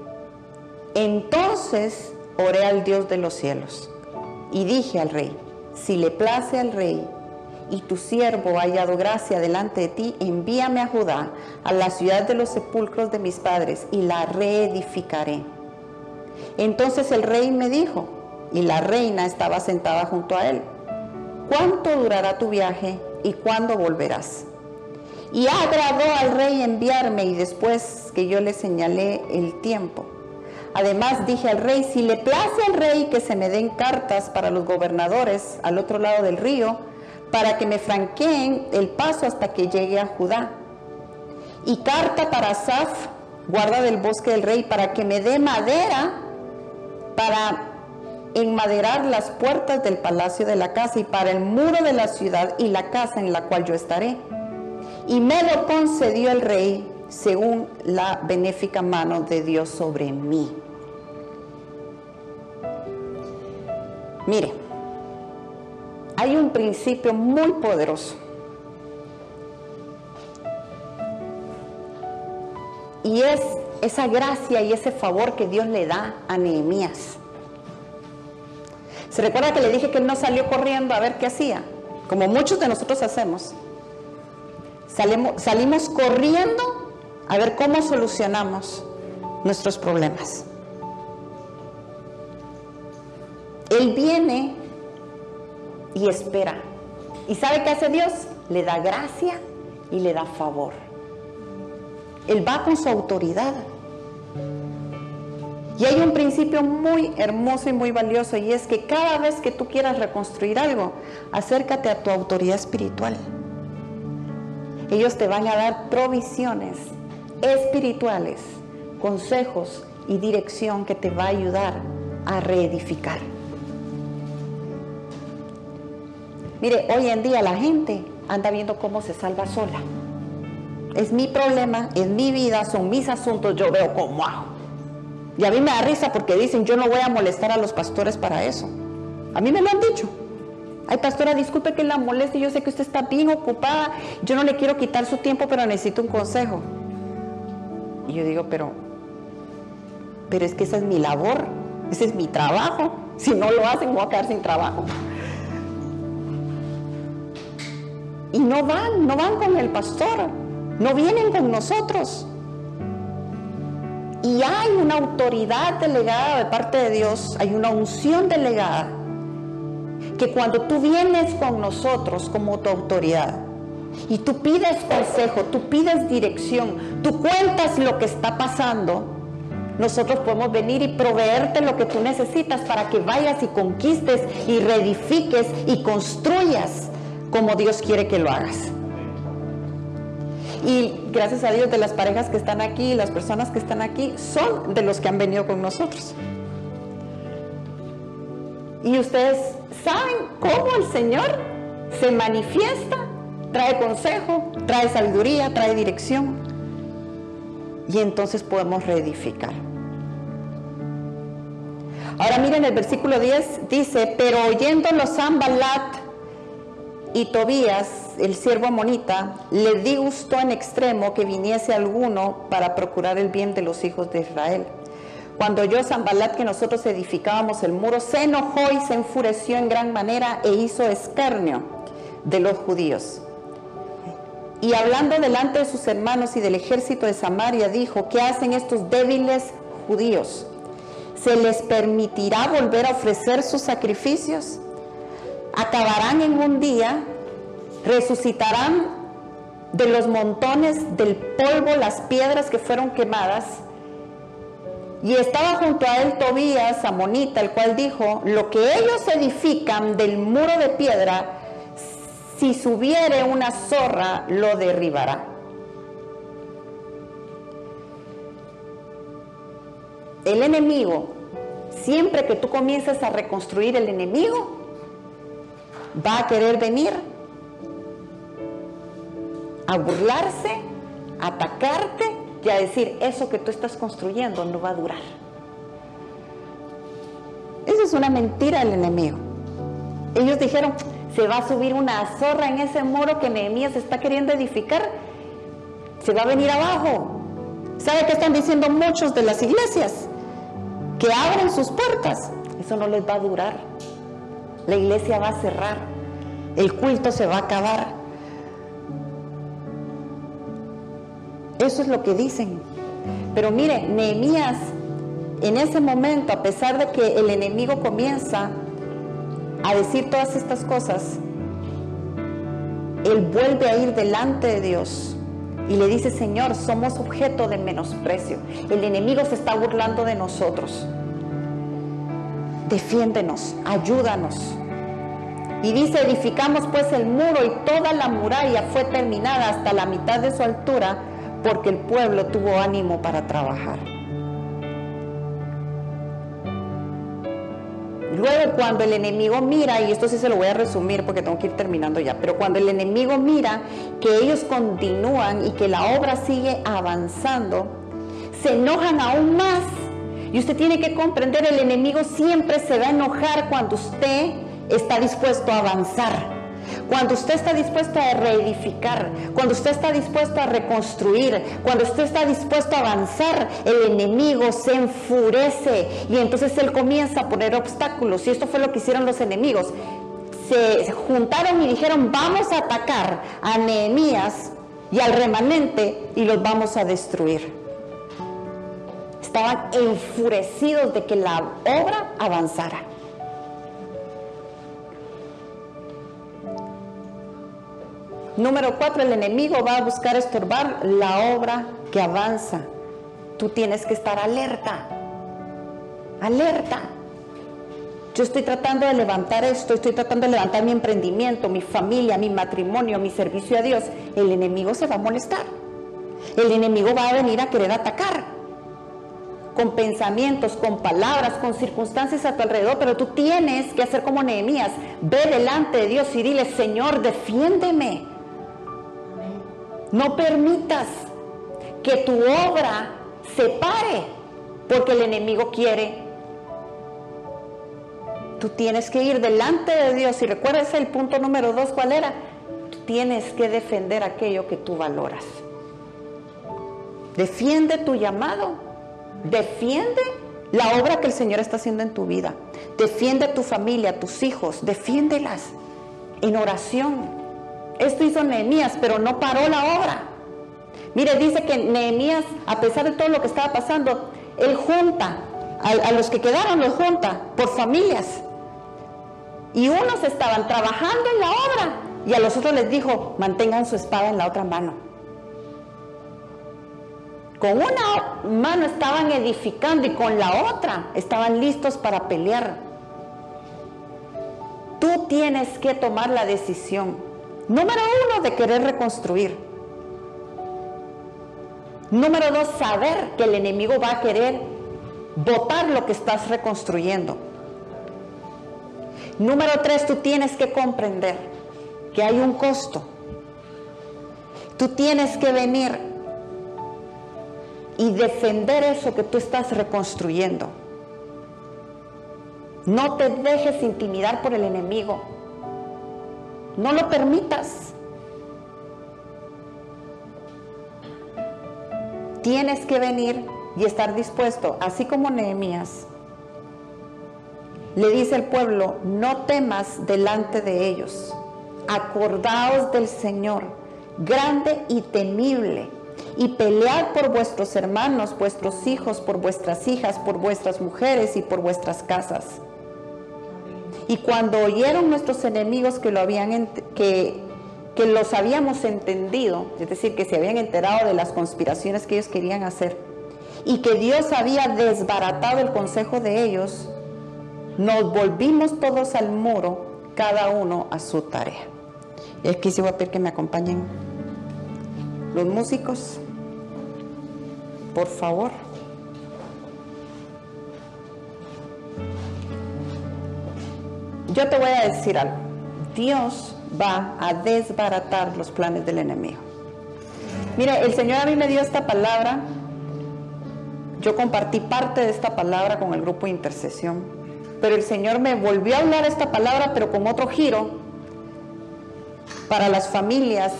Entonces oré al Dios de los cielos y dije al rey, si le place al rey y tu siervo ha hallado gracia delante de ti, envíame a Judá, a la ciudad de los sepulcros de mis padres, y la reedificaré. Entonces el rey me dijo, y la reina estaba sentada junto a él, ¿cuánto durará tu viaje y cuándo volverás? Y agradó al rey enviarme y después que yo le señalé el tiempo. Además dije al rey, si le place al rey que se me den cartas para los gobernadores al otro lado del río, para que me franqueen el paso hasta que llegue a Judá. Y carta para Asaf, guarda del bosque del rey, para que me dé madera para enmaderar las puertas del palacio de la casa y para el muro de la ciudad y la casa en la cual yo estaré. Y me lo concedió el rey según la benéfica mano de Dios sobre mí. Mire, hay un principio muy poderoso. Y es esa gracia y ese favor que Dios le da a Nehemías. ¿Se recuerda que le dije que él no salió corriendo a ver qué hacía? Como muchos de nosotros hacemos. Salimos, salimos corriendo a ver cómo solucionamos nuestros problemas. Él viene y espera. ¿Y sabe qué hace Dios? Le da gracia y le da favor. Él va con su autoridad. Y hay un principio muy hermoso y muy valioso y es que cada vez que tú quieras reconstruir algo, acércate a tu autoridad espiritual. Ellos te van a dar provisiones espirituales, consejos y dirección que te va a ayudar a reedificar. Mire, hoy en día la gente anda viendo cómo se salva sola. Es mi problema, es mi vida, son mis asuntos, yo veo cómo hago. Y a mí me da risa porque dicen, yo no voy a molestar a los pastores para eso. A mí me lo han dicho. Ay, pastora, disculpe que la moleste, yo sé que usted está bien ocupada, yo no le quiero quitar su tiempo, pero necesito un consejo. Y yo digo, pero, pero es que esa es mi labor, ese es mi trabajo. Si no lo hacen, voy a quedar sin trabajo. Y no van, no van con el pastor, no vienen con nosotros. Y hay una autoridad delegada de parte de Dios, hay una unción delegada, que cuando tú vienes con nosotros como tu autoridad y tú pides consejo, tú pides dirección, tú cuentas lo que está pasando, nosotros podemos venir y proveerte lo que tú necesitas para que vayas y conquistes y reedifiques y construyas como Dios quiere que lo hagas. Y gracias a Dios de las parejas que están aquí, las personas que están aquí, son de los que han venido con nosotros. Y ustedes saben cómo el Señor se manifiesta, trae consejo, trae sabiduría, trae dirección. Y entonces podemos reedificar. Ahora miren el versículo 10, dice, pero oyendo los Zambalat y Tobías, el siervo amonita, le disgustó en extremo que viniese alguno para procurar el bien de los hijos de Israel. Cuando oyó Zambalat que nosotros edificábamos el muro, se enojó y se enfureció en gran manera e hizo escarnio de los judíos. Y hablando delante de sus hermanos y del ejército de Samaria, dijo, ¿qué hacen estos débiles judíos? ¿Se les permitirá volver a ofrecer sus sacrificios? Acabarán en un día, resucitarán de los montones del polvo las piedras que fueron quemadas. Y estaba junto a él Tobías, Amonita, el cual dijo, lo que ellos edifican del muro de piedra, si subiere una zorra, lo derribará. El enemigo, siempre que tú comienzas a reconstruir el enemigo, va a querer venir a burlarse, a atacarte y a decir, eso que tú estás construyendo no va a durar. Esa es una mentira del enemigo. Ellos dijeron, se va a subir una zorra en ese muro que Nehemías está queriendo edificar, se va a venir abajo. ¿Sabe qué están diciendo muchos de las iglesias? Que abren sus puertas. Eso no les va a durar la iglesia va a cerrar, el culto se va a acabar. Eso es lo que dicen. Pero mire, Nehemías, en ese momento, a pesar de que el enemigo comienza a decir todas estas cosas, él vuelve a ir delante de Dios y le dice, Señor, somos objeto de menosprecio. El enemigo se está burlando de nosotros defiéndenos, ayúdanos. Y dice, edificamos pues el muro y toda la muralla fue terminada hasta la mitad de su altura porque el pueblo tuvo ánimo para trabajar. Luego cuando el enemigo mira, y esto sí se lo voy a resumir porque tengo que ir terminando ya, pero cuando el enemigo mira que ellos continúan y que la obra sigue avanzando, se enojan aún más. Y usted tiene que comprender, el enemigo siempre se va a enojar cuando usted está dispuesto a avanzar. Cuando usted está dispuesto a reedificar, cuando usted está dispuesto a reconstruir, cuando usted está dispuesto a avanzar, el enemigo se enfurece y entonces él comienza a poner obstáculos. Y esto fue lo que hicieron los enemigos. Se juntaron y dijeron, vamos a atacar a Nehemías y al remanente y los vamos a destruir. Estaban enfurecidos de que la obra avanzara. Número cuatro, el enemigo va a buscar estorbar la obra que avanza. Tú tienes que estar alerta, alerta. Yo estoy tratando de levantar esto, estoy tratando de levantar mi emprendimiento, mi familia, mi matrimonio, mi servicio a Dios. El enemigo se va a molestar. El enemigo va a venir a querer atacar con pensamientos, con palabras, con circunstancias a tu alrededor, pero tú tienes que hacer como Nehemías, ve delante de Dios y dile, Señor, defiéndeme. No permitas que tu obra se pare porque el enemigo quiere. Tú tienes que ir delante de Dios y recuerdas el punto número dos, ¿cuál era? Tú tienes que defender aquello que tú valoras. Defiende tu llamado. Defiende la obra que el Señor está haciendo en tu vida. Defiende a tu familia, a tus hijos. Defiéndelas en oración. Esto hizo Nehemías, pero no paró la obra. Mire, dice que Nehemías, a pesar de todo lo que estaba pasando, él junta, a, los que quedaron los junta por familias. Y unos estaban trabajando en la obra y a los otros les dijo, mantengan su espada en la otra mano. Con una mano estaban edificando y con la otra estaban listos para pelear. Tú tienes que tomar la decisión Número uno, de querer reconstruir. Número dos, saber que el enemigo va a querer votar lo que estás reconstruyendo. Número tres, tú tienes que comprender que hay un costo. Tú tienes que venir y defender eso que tú estás reconstruyendo. No te dejes intimidar por el enemigo. No lo permitas. Tienes que venir y estar dispuesto, así como Nehemías. Le dice el pueblo, no temas delante de ellos. Acordaos del Señor, grande y temible, y pelead por vuestros hermanos, vuestros hijos, por vuestras hijas, por vuestras mujeres y por vuestras casas y cuando oyeron nuestros enemigos que, lo habían, que, que los habíamos entendido, es decir, que se habían enterado de las conspiraciones que ellos querían hacer, y que Dios había desbaratado el consejo de ellos, nos volvimos todos al muro, cada uno a su tarea. Y aquí sí voy a pedir que me acompañen los músicos, por favor. Yo te voy a decir algo. Dios va a desbaratar los planes del enemigo. Mira, el Señor a mí me dio esta palabra. Yo compartí parte de esta palabra con el grupo de intercesión. Pero el Señor me volvió a hablar esta palabra, pero con otro giro para las familias,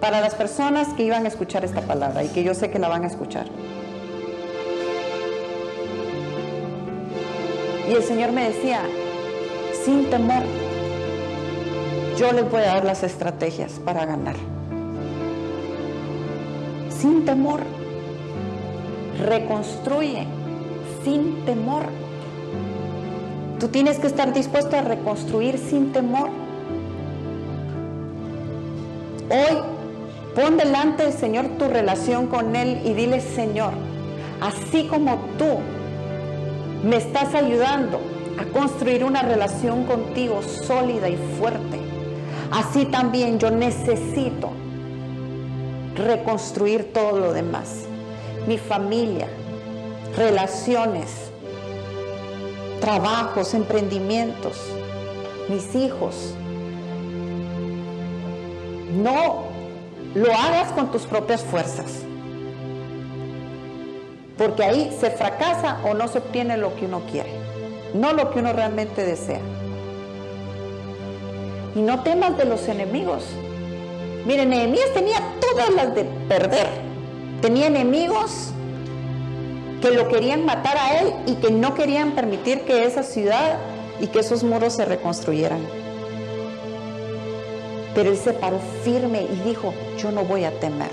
para las personas que iban a escuchar esta palabra y que yo sé que la van a escuchar. Y el Señor me decía, sin temor, yo les voy a dar las estrategias para ganar. Sin temor, reconstruye, sin temor. Tú tienes que estar dispuesto a reconstruir sin temor. Hoy pon delante del Señor tu relación con Él y dile, Señor, así como tú me estás ayudando a construir una relación contigo sólida y fuerte. Así también yo necesito reconstruir todo lo demás. Mi familia, relaciones, trabajos, emprendimientos, mis hijos. No lo hagas con tus propias fuerzas. Porque ahí se fracasa o no se obtiene lo que uno quiere, no lo que uno realmente desea. Y no temas de los enemigos. Miren, Nehemías tenía todas las de perder. Tenía enemigos que lo querían matar a él y que no querían permitir que esa ciudad y que esos muros se reconstruyeran. Pero él se paró firme y dijo, yo no voy a temer.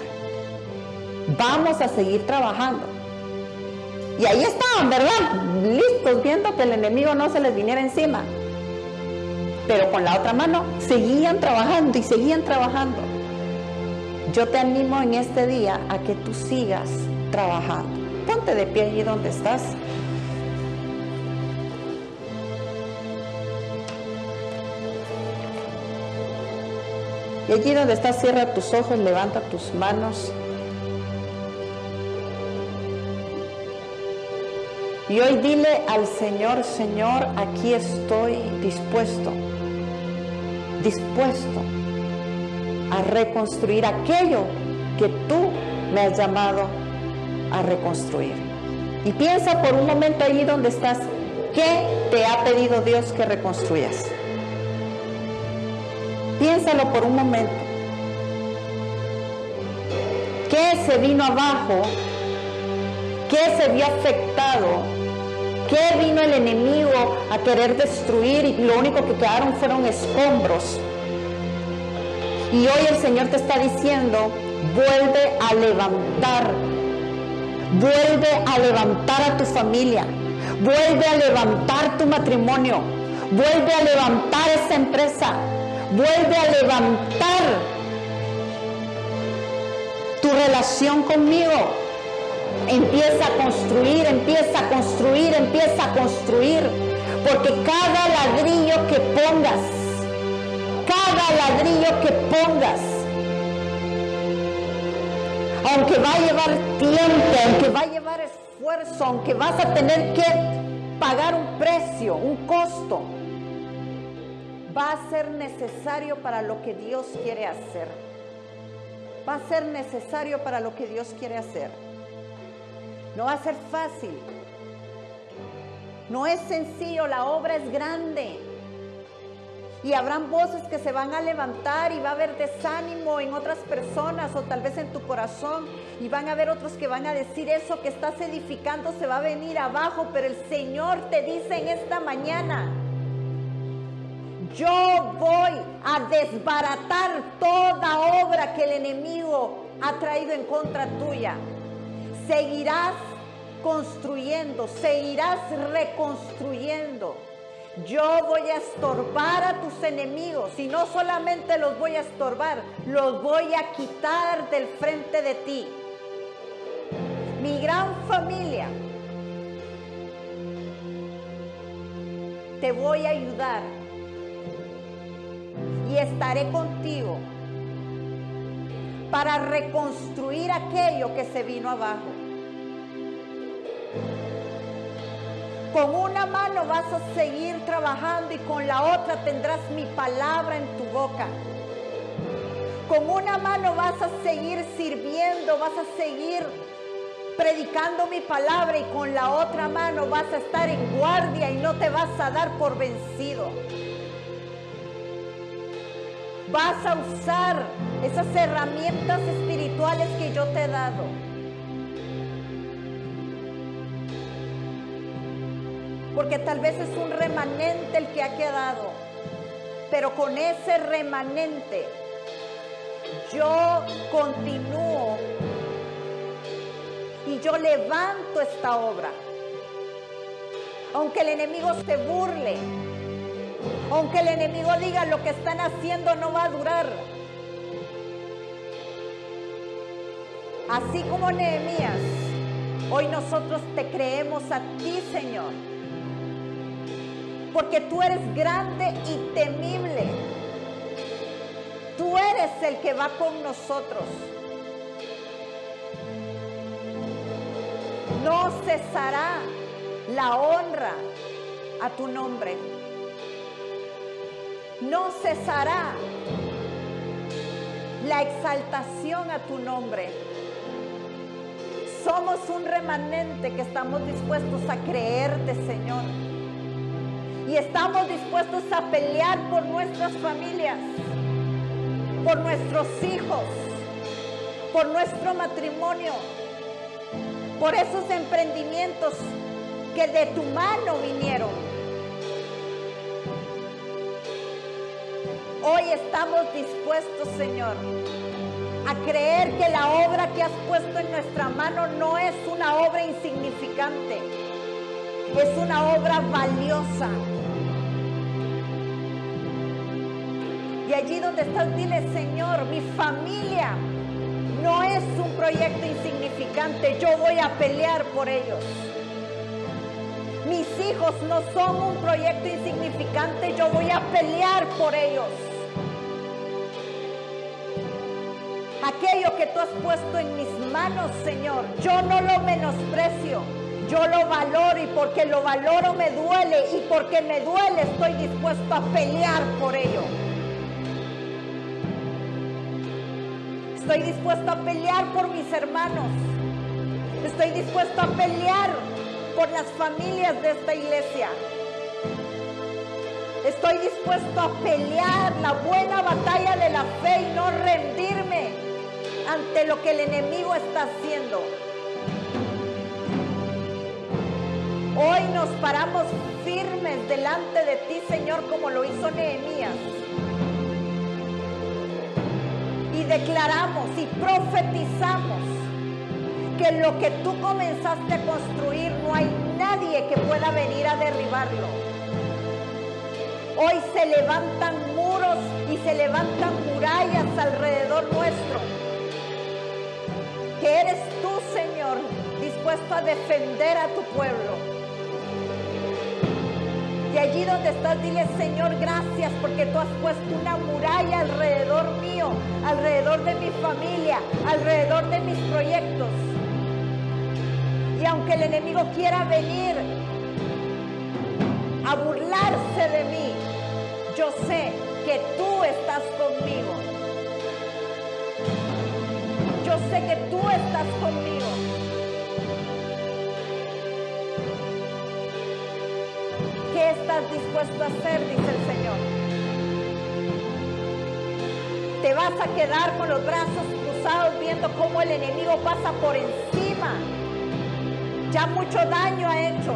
Vamos a seguir trabajando. Y ahí estaban, ¿verdad? Listos viendo que el enemigo no se les viniera encima. Pero con la otra mano seguían trabajando y seguían trabajando. Yo te animo en este día a que tú sigas trabajando. Ponte de pie allí donde estás. Y allí donde estás, cierra tus ojos, levanta tus manos. Y hoy dile al Señor, Señor, aquí estoy dispuesto, dispuesto a reconstruir aquello que tú me has llamado a reconstruir. Y piensa por un momento allí donde estás, ¿qué te ha pedido Dios que reconstruyas? Piénsalo por un momento. ¿Qué se vino abajo? ¿Qué se vio afectado? ¿Qué vino el enemigo a querer destruir y lo único que quedaron fueron escombros? Y hoy el Señor te está diciendo, vuelve a levantar, vuelve a levantar a tu familia, vuelve a levantar tu matrimonio, vuelve a levantar esa empresa, vuelve a levantar tu relación conmigo. Empieza a construir, empieza a construir, empieza a construir. Porque cada ladrillo que pongas, cada ladrillo que pongas, aunque va a llevar tiempo, aunque va a llevar esfuerzo, aunque vas a tener que pagar un precio, un costo, va a ser necesario para lo que Dios quiere hacer. Va a ser necesario para lo que Dios quiere hacer. No va a ser fácil. No es sencillo, la obra es grande. Y habrán voces que se van a levantar y va a haber desánimo en otras personas o tal vez en tu corazón. Y van a haber otros que van a decir eso que estás edificando se va a venir abajo. Pero el Señor te dice en esta mañana, yo voy a desbaratar toda obra que el enemigo ha traído en contra tuya. Seguirás construyendo, seguirás reconstruyendo. Yo voy a estorbar a tus enemigos y no solamente los voy a estorbar, los voy a quitar del frente de ti. Mi gran familia, te voy a ayudar y estaré contigo para reconstruir aquello que se vino abajo. Con una mano vas a seguir trabajando y con la otra tendrás mi palabra en tu boca. Con una mano vas a seguir sirviendo, vas a seguir predicando mi palabra y con la otra mano vas a estar en guardia y no te vas a dar por vencido. Vas a usar esas herramientas espirituales que yo te he dado. Porque tal vez es un remanente el que ha quedado. Pero con ese remanente yo continúo y yo levanto esta obra. Aunque el enemigo se burle, aunque el enemigo diga lo que están haciendo no va a durar. Así como Nehemías, hoy nosotros te creemos a ti, Señor. Porque tú eres grande y temible. Tú eres el que va con nosotros. No cesará la honra a tu nombre. No cesará la exaltación a tu nombre. Somos un remanente que estamos dispuestos a creerte, Señor. Y estamos dispuestos a pelear por nuestras familias, por nuestros hijos, por nuestro matrimonio, por esos emprendimientos que de tu mano vinieron. Hoy estamos dispuestos, Señor, a creer que la obra que has puesto en nuestra mano no es una obra insignificante, es una obra valiosa. Y allí donde estás, dile, Señor, mi familia no es un proyecto insignificante, yo voy a pelear por ellos. Mis hijos no son un proyecto insignificante, yo voy a pelear por ellos. Aquello que tú has puesto en mis manos, Señor, yo no lo menosprecio, yo lo valoro y porque lo valoro me duele y porque me duele estoy dispuesto a pelear por ello. Estoy dispuesto a pelear por mis hermanos. Estoy dispuesto a pelear por las familias de esta iglesia. Estoy dispuesto a pelear la buena batalla de la fe y no rendirme ante lo que el enemigo está haciendo. Hoy nos paramos firmes delante de ti, Señor, como lo hizo Nehemías. Y declaramos y profetizamos que lo que tú comenzaste a construir no hay nadie que pueda venir a derribarlo. Hoy se levantan muros y se levantan murallas alrededor nuestro. Que eres tú, Señor, dispuesto a defender a tu pueblo. Y allí donde estás, dile, Señor, gracias porque tú has puesto una muralla alrededor mío, alrededor de mi familia, alrededor de mis proyectos. Y aunque el enemigo quiera venir a burlarse de mí, yo sé que tú estás conmigo. Que tú estás conmigo. ¿Qué estás dispuesto a hacer? Dice el Señor. Te vas a quedar con los brazos cruzados viendo cómo el enemigo pasa por encima. Ya mucho daño ha hecho.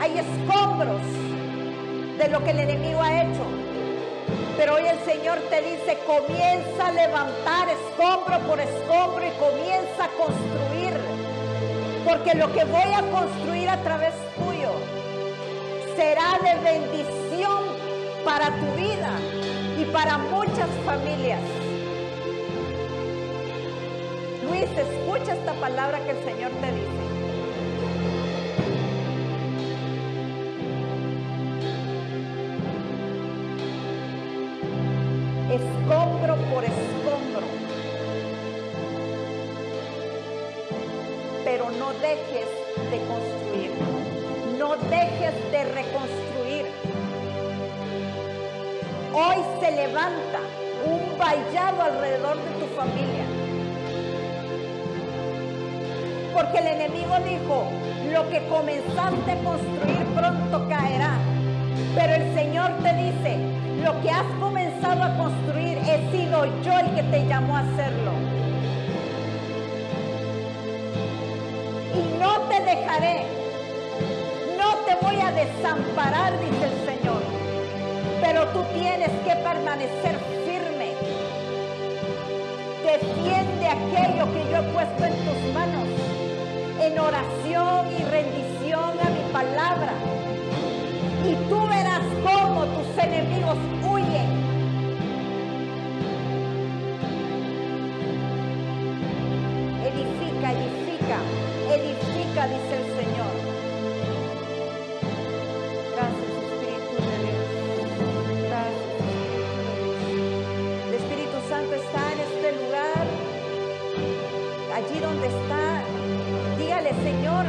Hay escombros de lo que el enemigo ha hecho. Pero hoy el Señor te dice, comienza a levantar escombro por escombro y comienza a construir. Porque lo que voy a construir a través tuyo será de bendición para tu vida y para muchas familias. Luis, escucha esta palabra que el Señor te dice. Dejes de construir no dejes de reconstruir. Hoy se levanta un vallado alrededor de tu familia. Porque el enemigo dijo, lo que comenzaste a construir pronto caerá. Pero el Señor te dice, lo que has comenzado a construir he sido yo el que te llamó a hacerlo. No te voy a desamparar, dice el Señor. Pero tú tienes que permanecer firme. Defiende aquello que yo he puesto en tus manos, en oración y rendición a mi palabra. Y tú verás cómo tus enemigos Señor,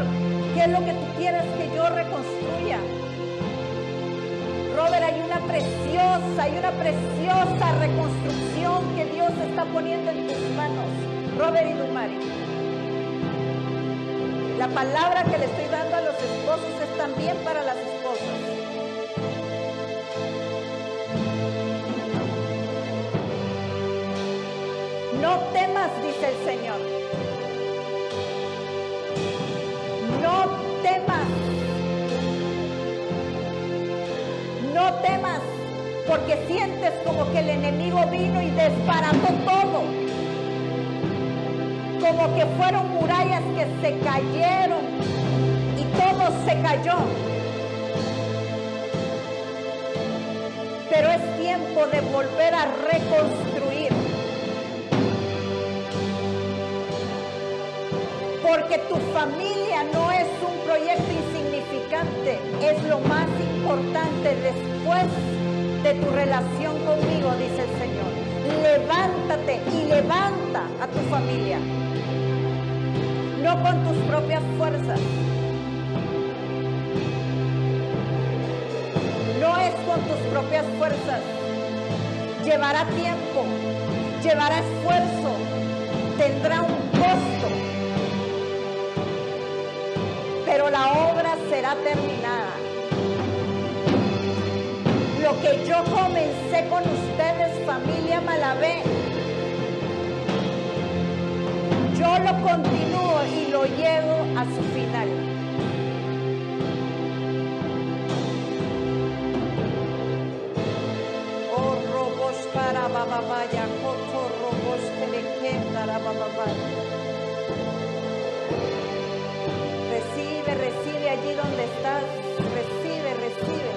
¿qué es lo que tú quieres que yo reconstruya? Robert, hay una preciosa, hay una preciosa reconstrucción que Dios está poniendo en tus manos. Robert y Dumari. La palabra que le estoy dando a los esposos es también para las esposas. No temas, dice el Señor. Temas porque sientes como que el enemigo vino y desbarató todo. Como que fueron murallas que se cayeron y todo se cayó. Pero es tiempo de volver a reconstruir. Porque tu familia no es un proyecto es lo más importante después de tu relación conmigo, dice el Señor. Levántate y levanta a tu familia. No con tus propias fuerzas. No es con tus propias fuerzas. Llevará tiempo, llevará esfuerzo, tendrá un terminada. Lo que yo comencé con ustedes, familia Malavé, yo lo continúo y lo llevo a su final. Oh, robos para bababaya, coto robos que le queda bababaya. Recibe, recibe allí donde estás. Recibe, recibe.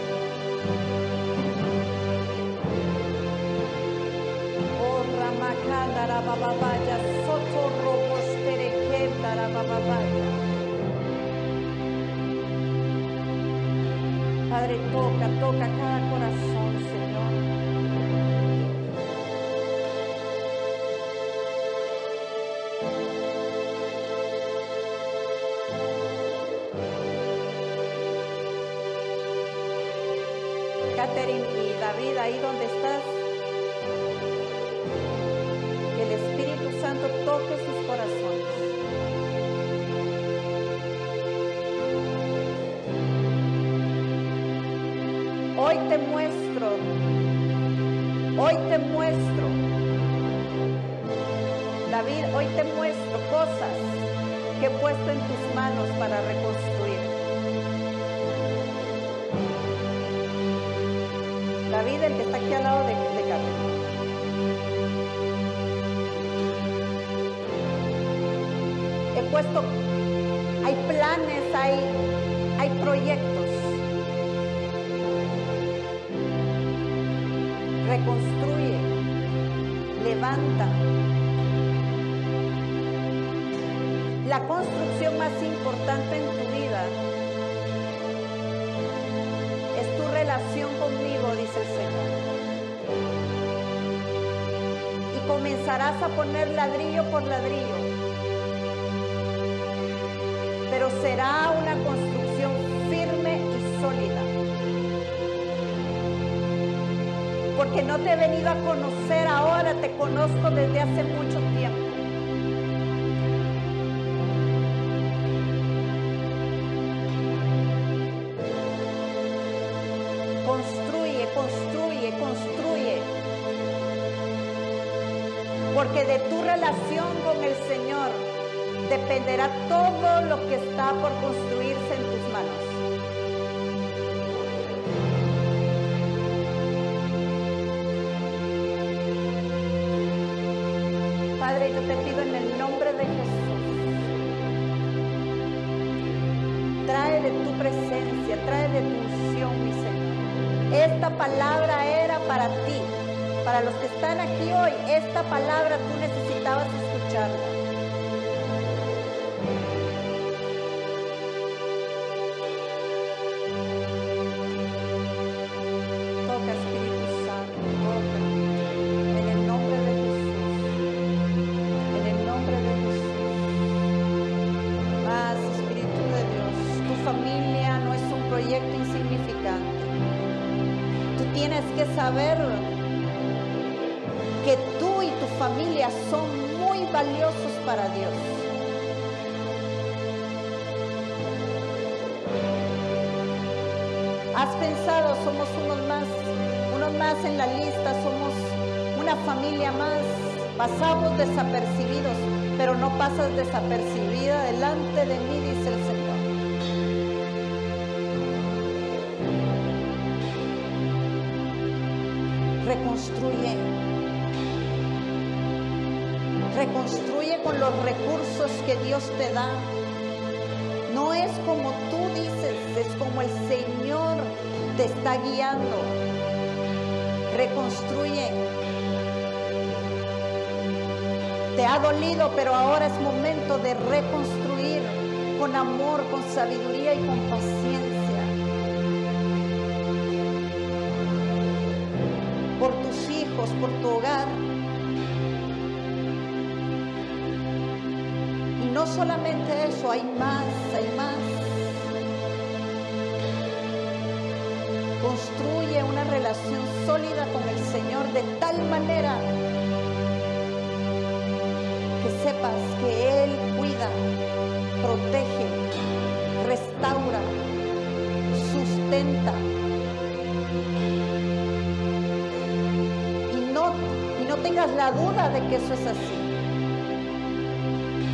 Oh, Ramakandara bababaya, soto robos terekendara bababaya. Padre, toca, toca cada corazón, te muestro, hoy te muestro, David, hoy te muestro cosas que he puesto en tus manos para reconstruir. David, el que está aquí al lado de, de Catherine. He puesto, hay planes, hay, hay proyectos. Reconstruye, levanta. La construcción más importante en tu vida es tu relación conmigo, dice el Señor. Y comenzarás a poner ladrillo por ladrillo. Porque no te he venido a conocer ahora, te conozco desde hace mucho tiempo. Construye, construye, construye. Porque de tu relación con el Señor dependerá todo lo que está por construirse Padre, yo te pido en el nombre de Jesús, trae de tu presencia, trae de tu unción, mi Señor. Esta palabra era para ti, para los que están aquí hoy. Esta palabra tú necesitabas escucharla. Desapercibida delante de mí, dice el Señor. reconstruye. Reconstruye con los recursos que Dios te da. No es como tú dices, es como el Señor te está guiando. Reconstruye. Te ha dolido, pero ahora es momento de reconstruir con amor, con sabiduría y con paciencia. por tus hijos, por tu hogar. Y no solamente eso, hay más, hay más. Construye una relación sólida con el Señor de tal manera que sepas que Él cuida, protege, restaura, sustenta. tengas la duda de que eso es así.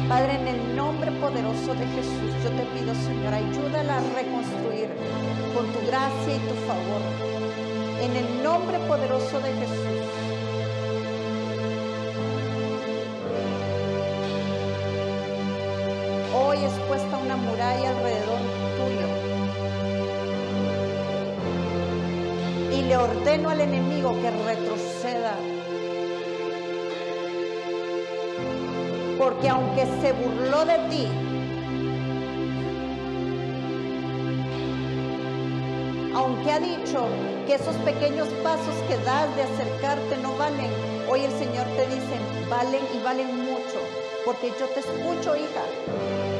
Padre, en el nombre poderoso de Jesús, yo te pido, Señor, ayúdala a reconstruir con tu gracia y tu favor. En el nombre poderoso de Jesús. Hoy es puesta una muralla alrededor tuyo. Y le ordeno al enemigo que retroceda porque aunque se burló de ti, aunque ha dicho que esos pequeños pasos que das de acercarte no valen, hoy el Señor te dice, valen y valen mucho, porque yo te escucho, hija.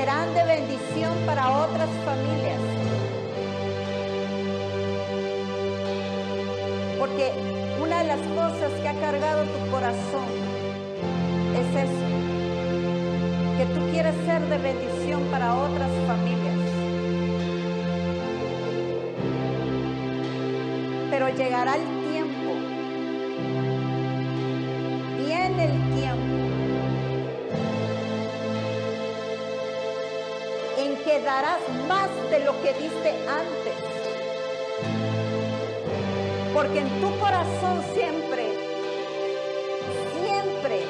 serán de bendición para otras familias. Porque una de las cosas que ha cargado tu corazón es eso, que tú quieres ser de bendición para otras familias. pero llegará el que diste antes. Porque en tu corazón siempre, siempre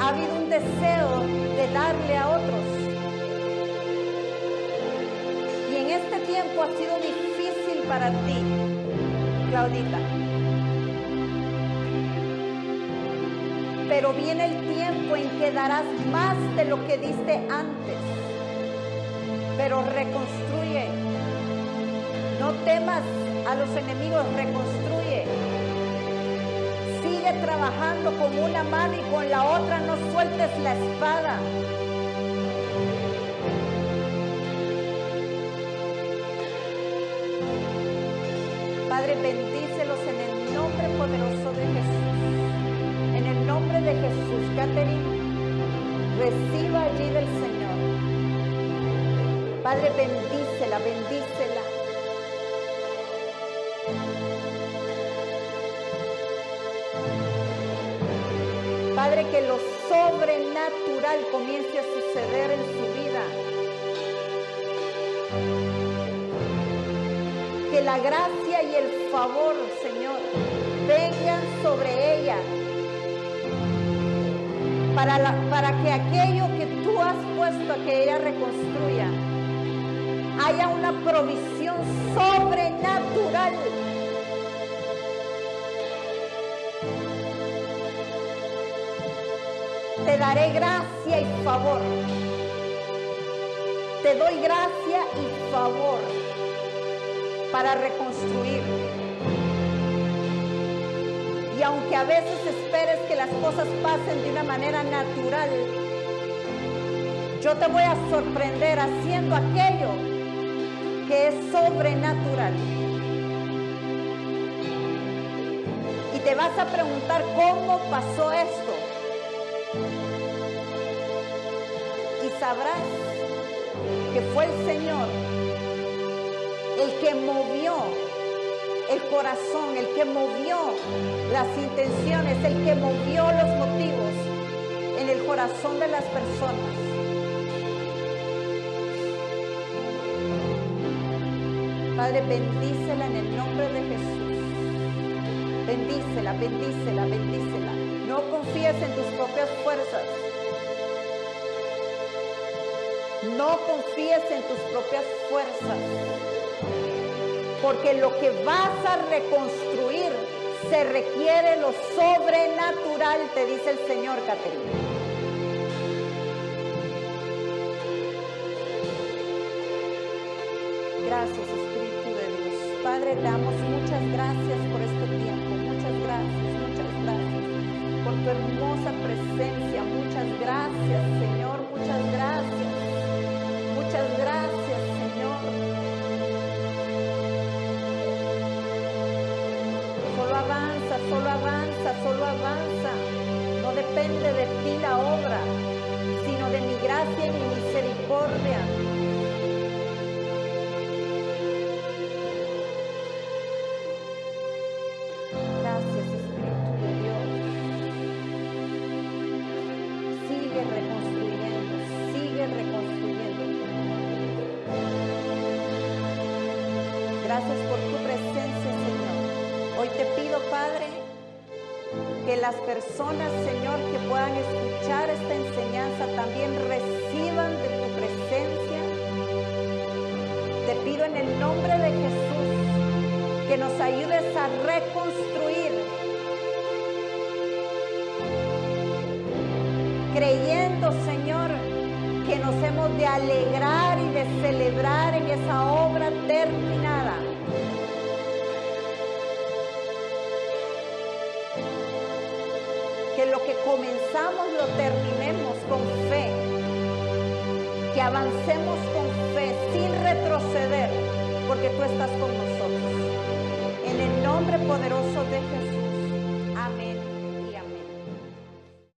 ha habido un deseo de darle a otros. Y en este tiempo ha sido difícil para ti, Claudita. Pero viene el tiempo en que darás más de lo que diste antes. Pero reconstruye. No temas a los enemigos, reconstruye. Sigue trabajando con una mano y con la otra no sueltes la espada. Padre, bendícelos en el nombre poderoso de Jesús. En el nombre de Jesús, Catherine, reciba allí del Señor. Padre, bendícela, bendícela. Padre, que lo sobrenatural comience a suceder en su vida. Que la gracia y el favor, Señor, vengan sobre ella. Para, para que aquello que tú has puesto a que ella reconstruya, una provisión sobrenatural te daré gracia y favor. Te doy gracia y favor para reconstruir. Y aunque a veces esperes que las cosas pasen de una manera natural, yo te voy a sorprender haciendo aquello es sobrenatural. Y te vas a preguntar cómo pasó esto. Y sabrás que fue el Señor el que movió el corazón, el que movió las intenciones, el que movió los motivos en el corazón de las personas. Padre, bendícela en el nombre de Jesús. Bendícela, bendícela, bendícela. No confíes en tus propias fuerzas. No confíes en tus propias fuerzas. Porque lo que vas a reconstruir se requiere lo sobrenatural, te dice el Señor, Caterina. Te damos muchas gracias por este tiempo. Muchas gracias, muchas gracias. Por tu hermosa presencia. Muchas gracias, Señor. Muchas gracias. Muchas gracias, Señor. Solo avanza, solo avanza, solo avanza. No depende de ti la obra, sino de mi gracia y mi misericordia. Gracias por tu presencia, Señor. Hoy te pido, Padre, que las personas, Señor, que puedan escuchar esta enseñanza también reciban de tu presencia. Te pido en el nombre de Jesús que nos ayudes a reconstruir, creyendo, Señor, que nos hemos de alegrar y de celebrar en esa obra terminada. Comenzamos lo terminemos con fe, que avancemos con fe sin retroceder, porque tú estás con nosotros. En el nombre poderoso de Jesús.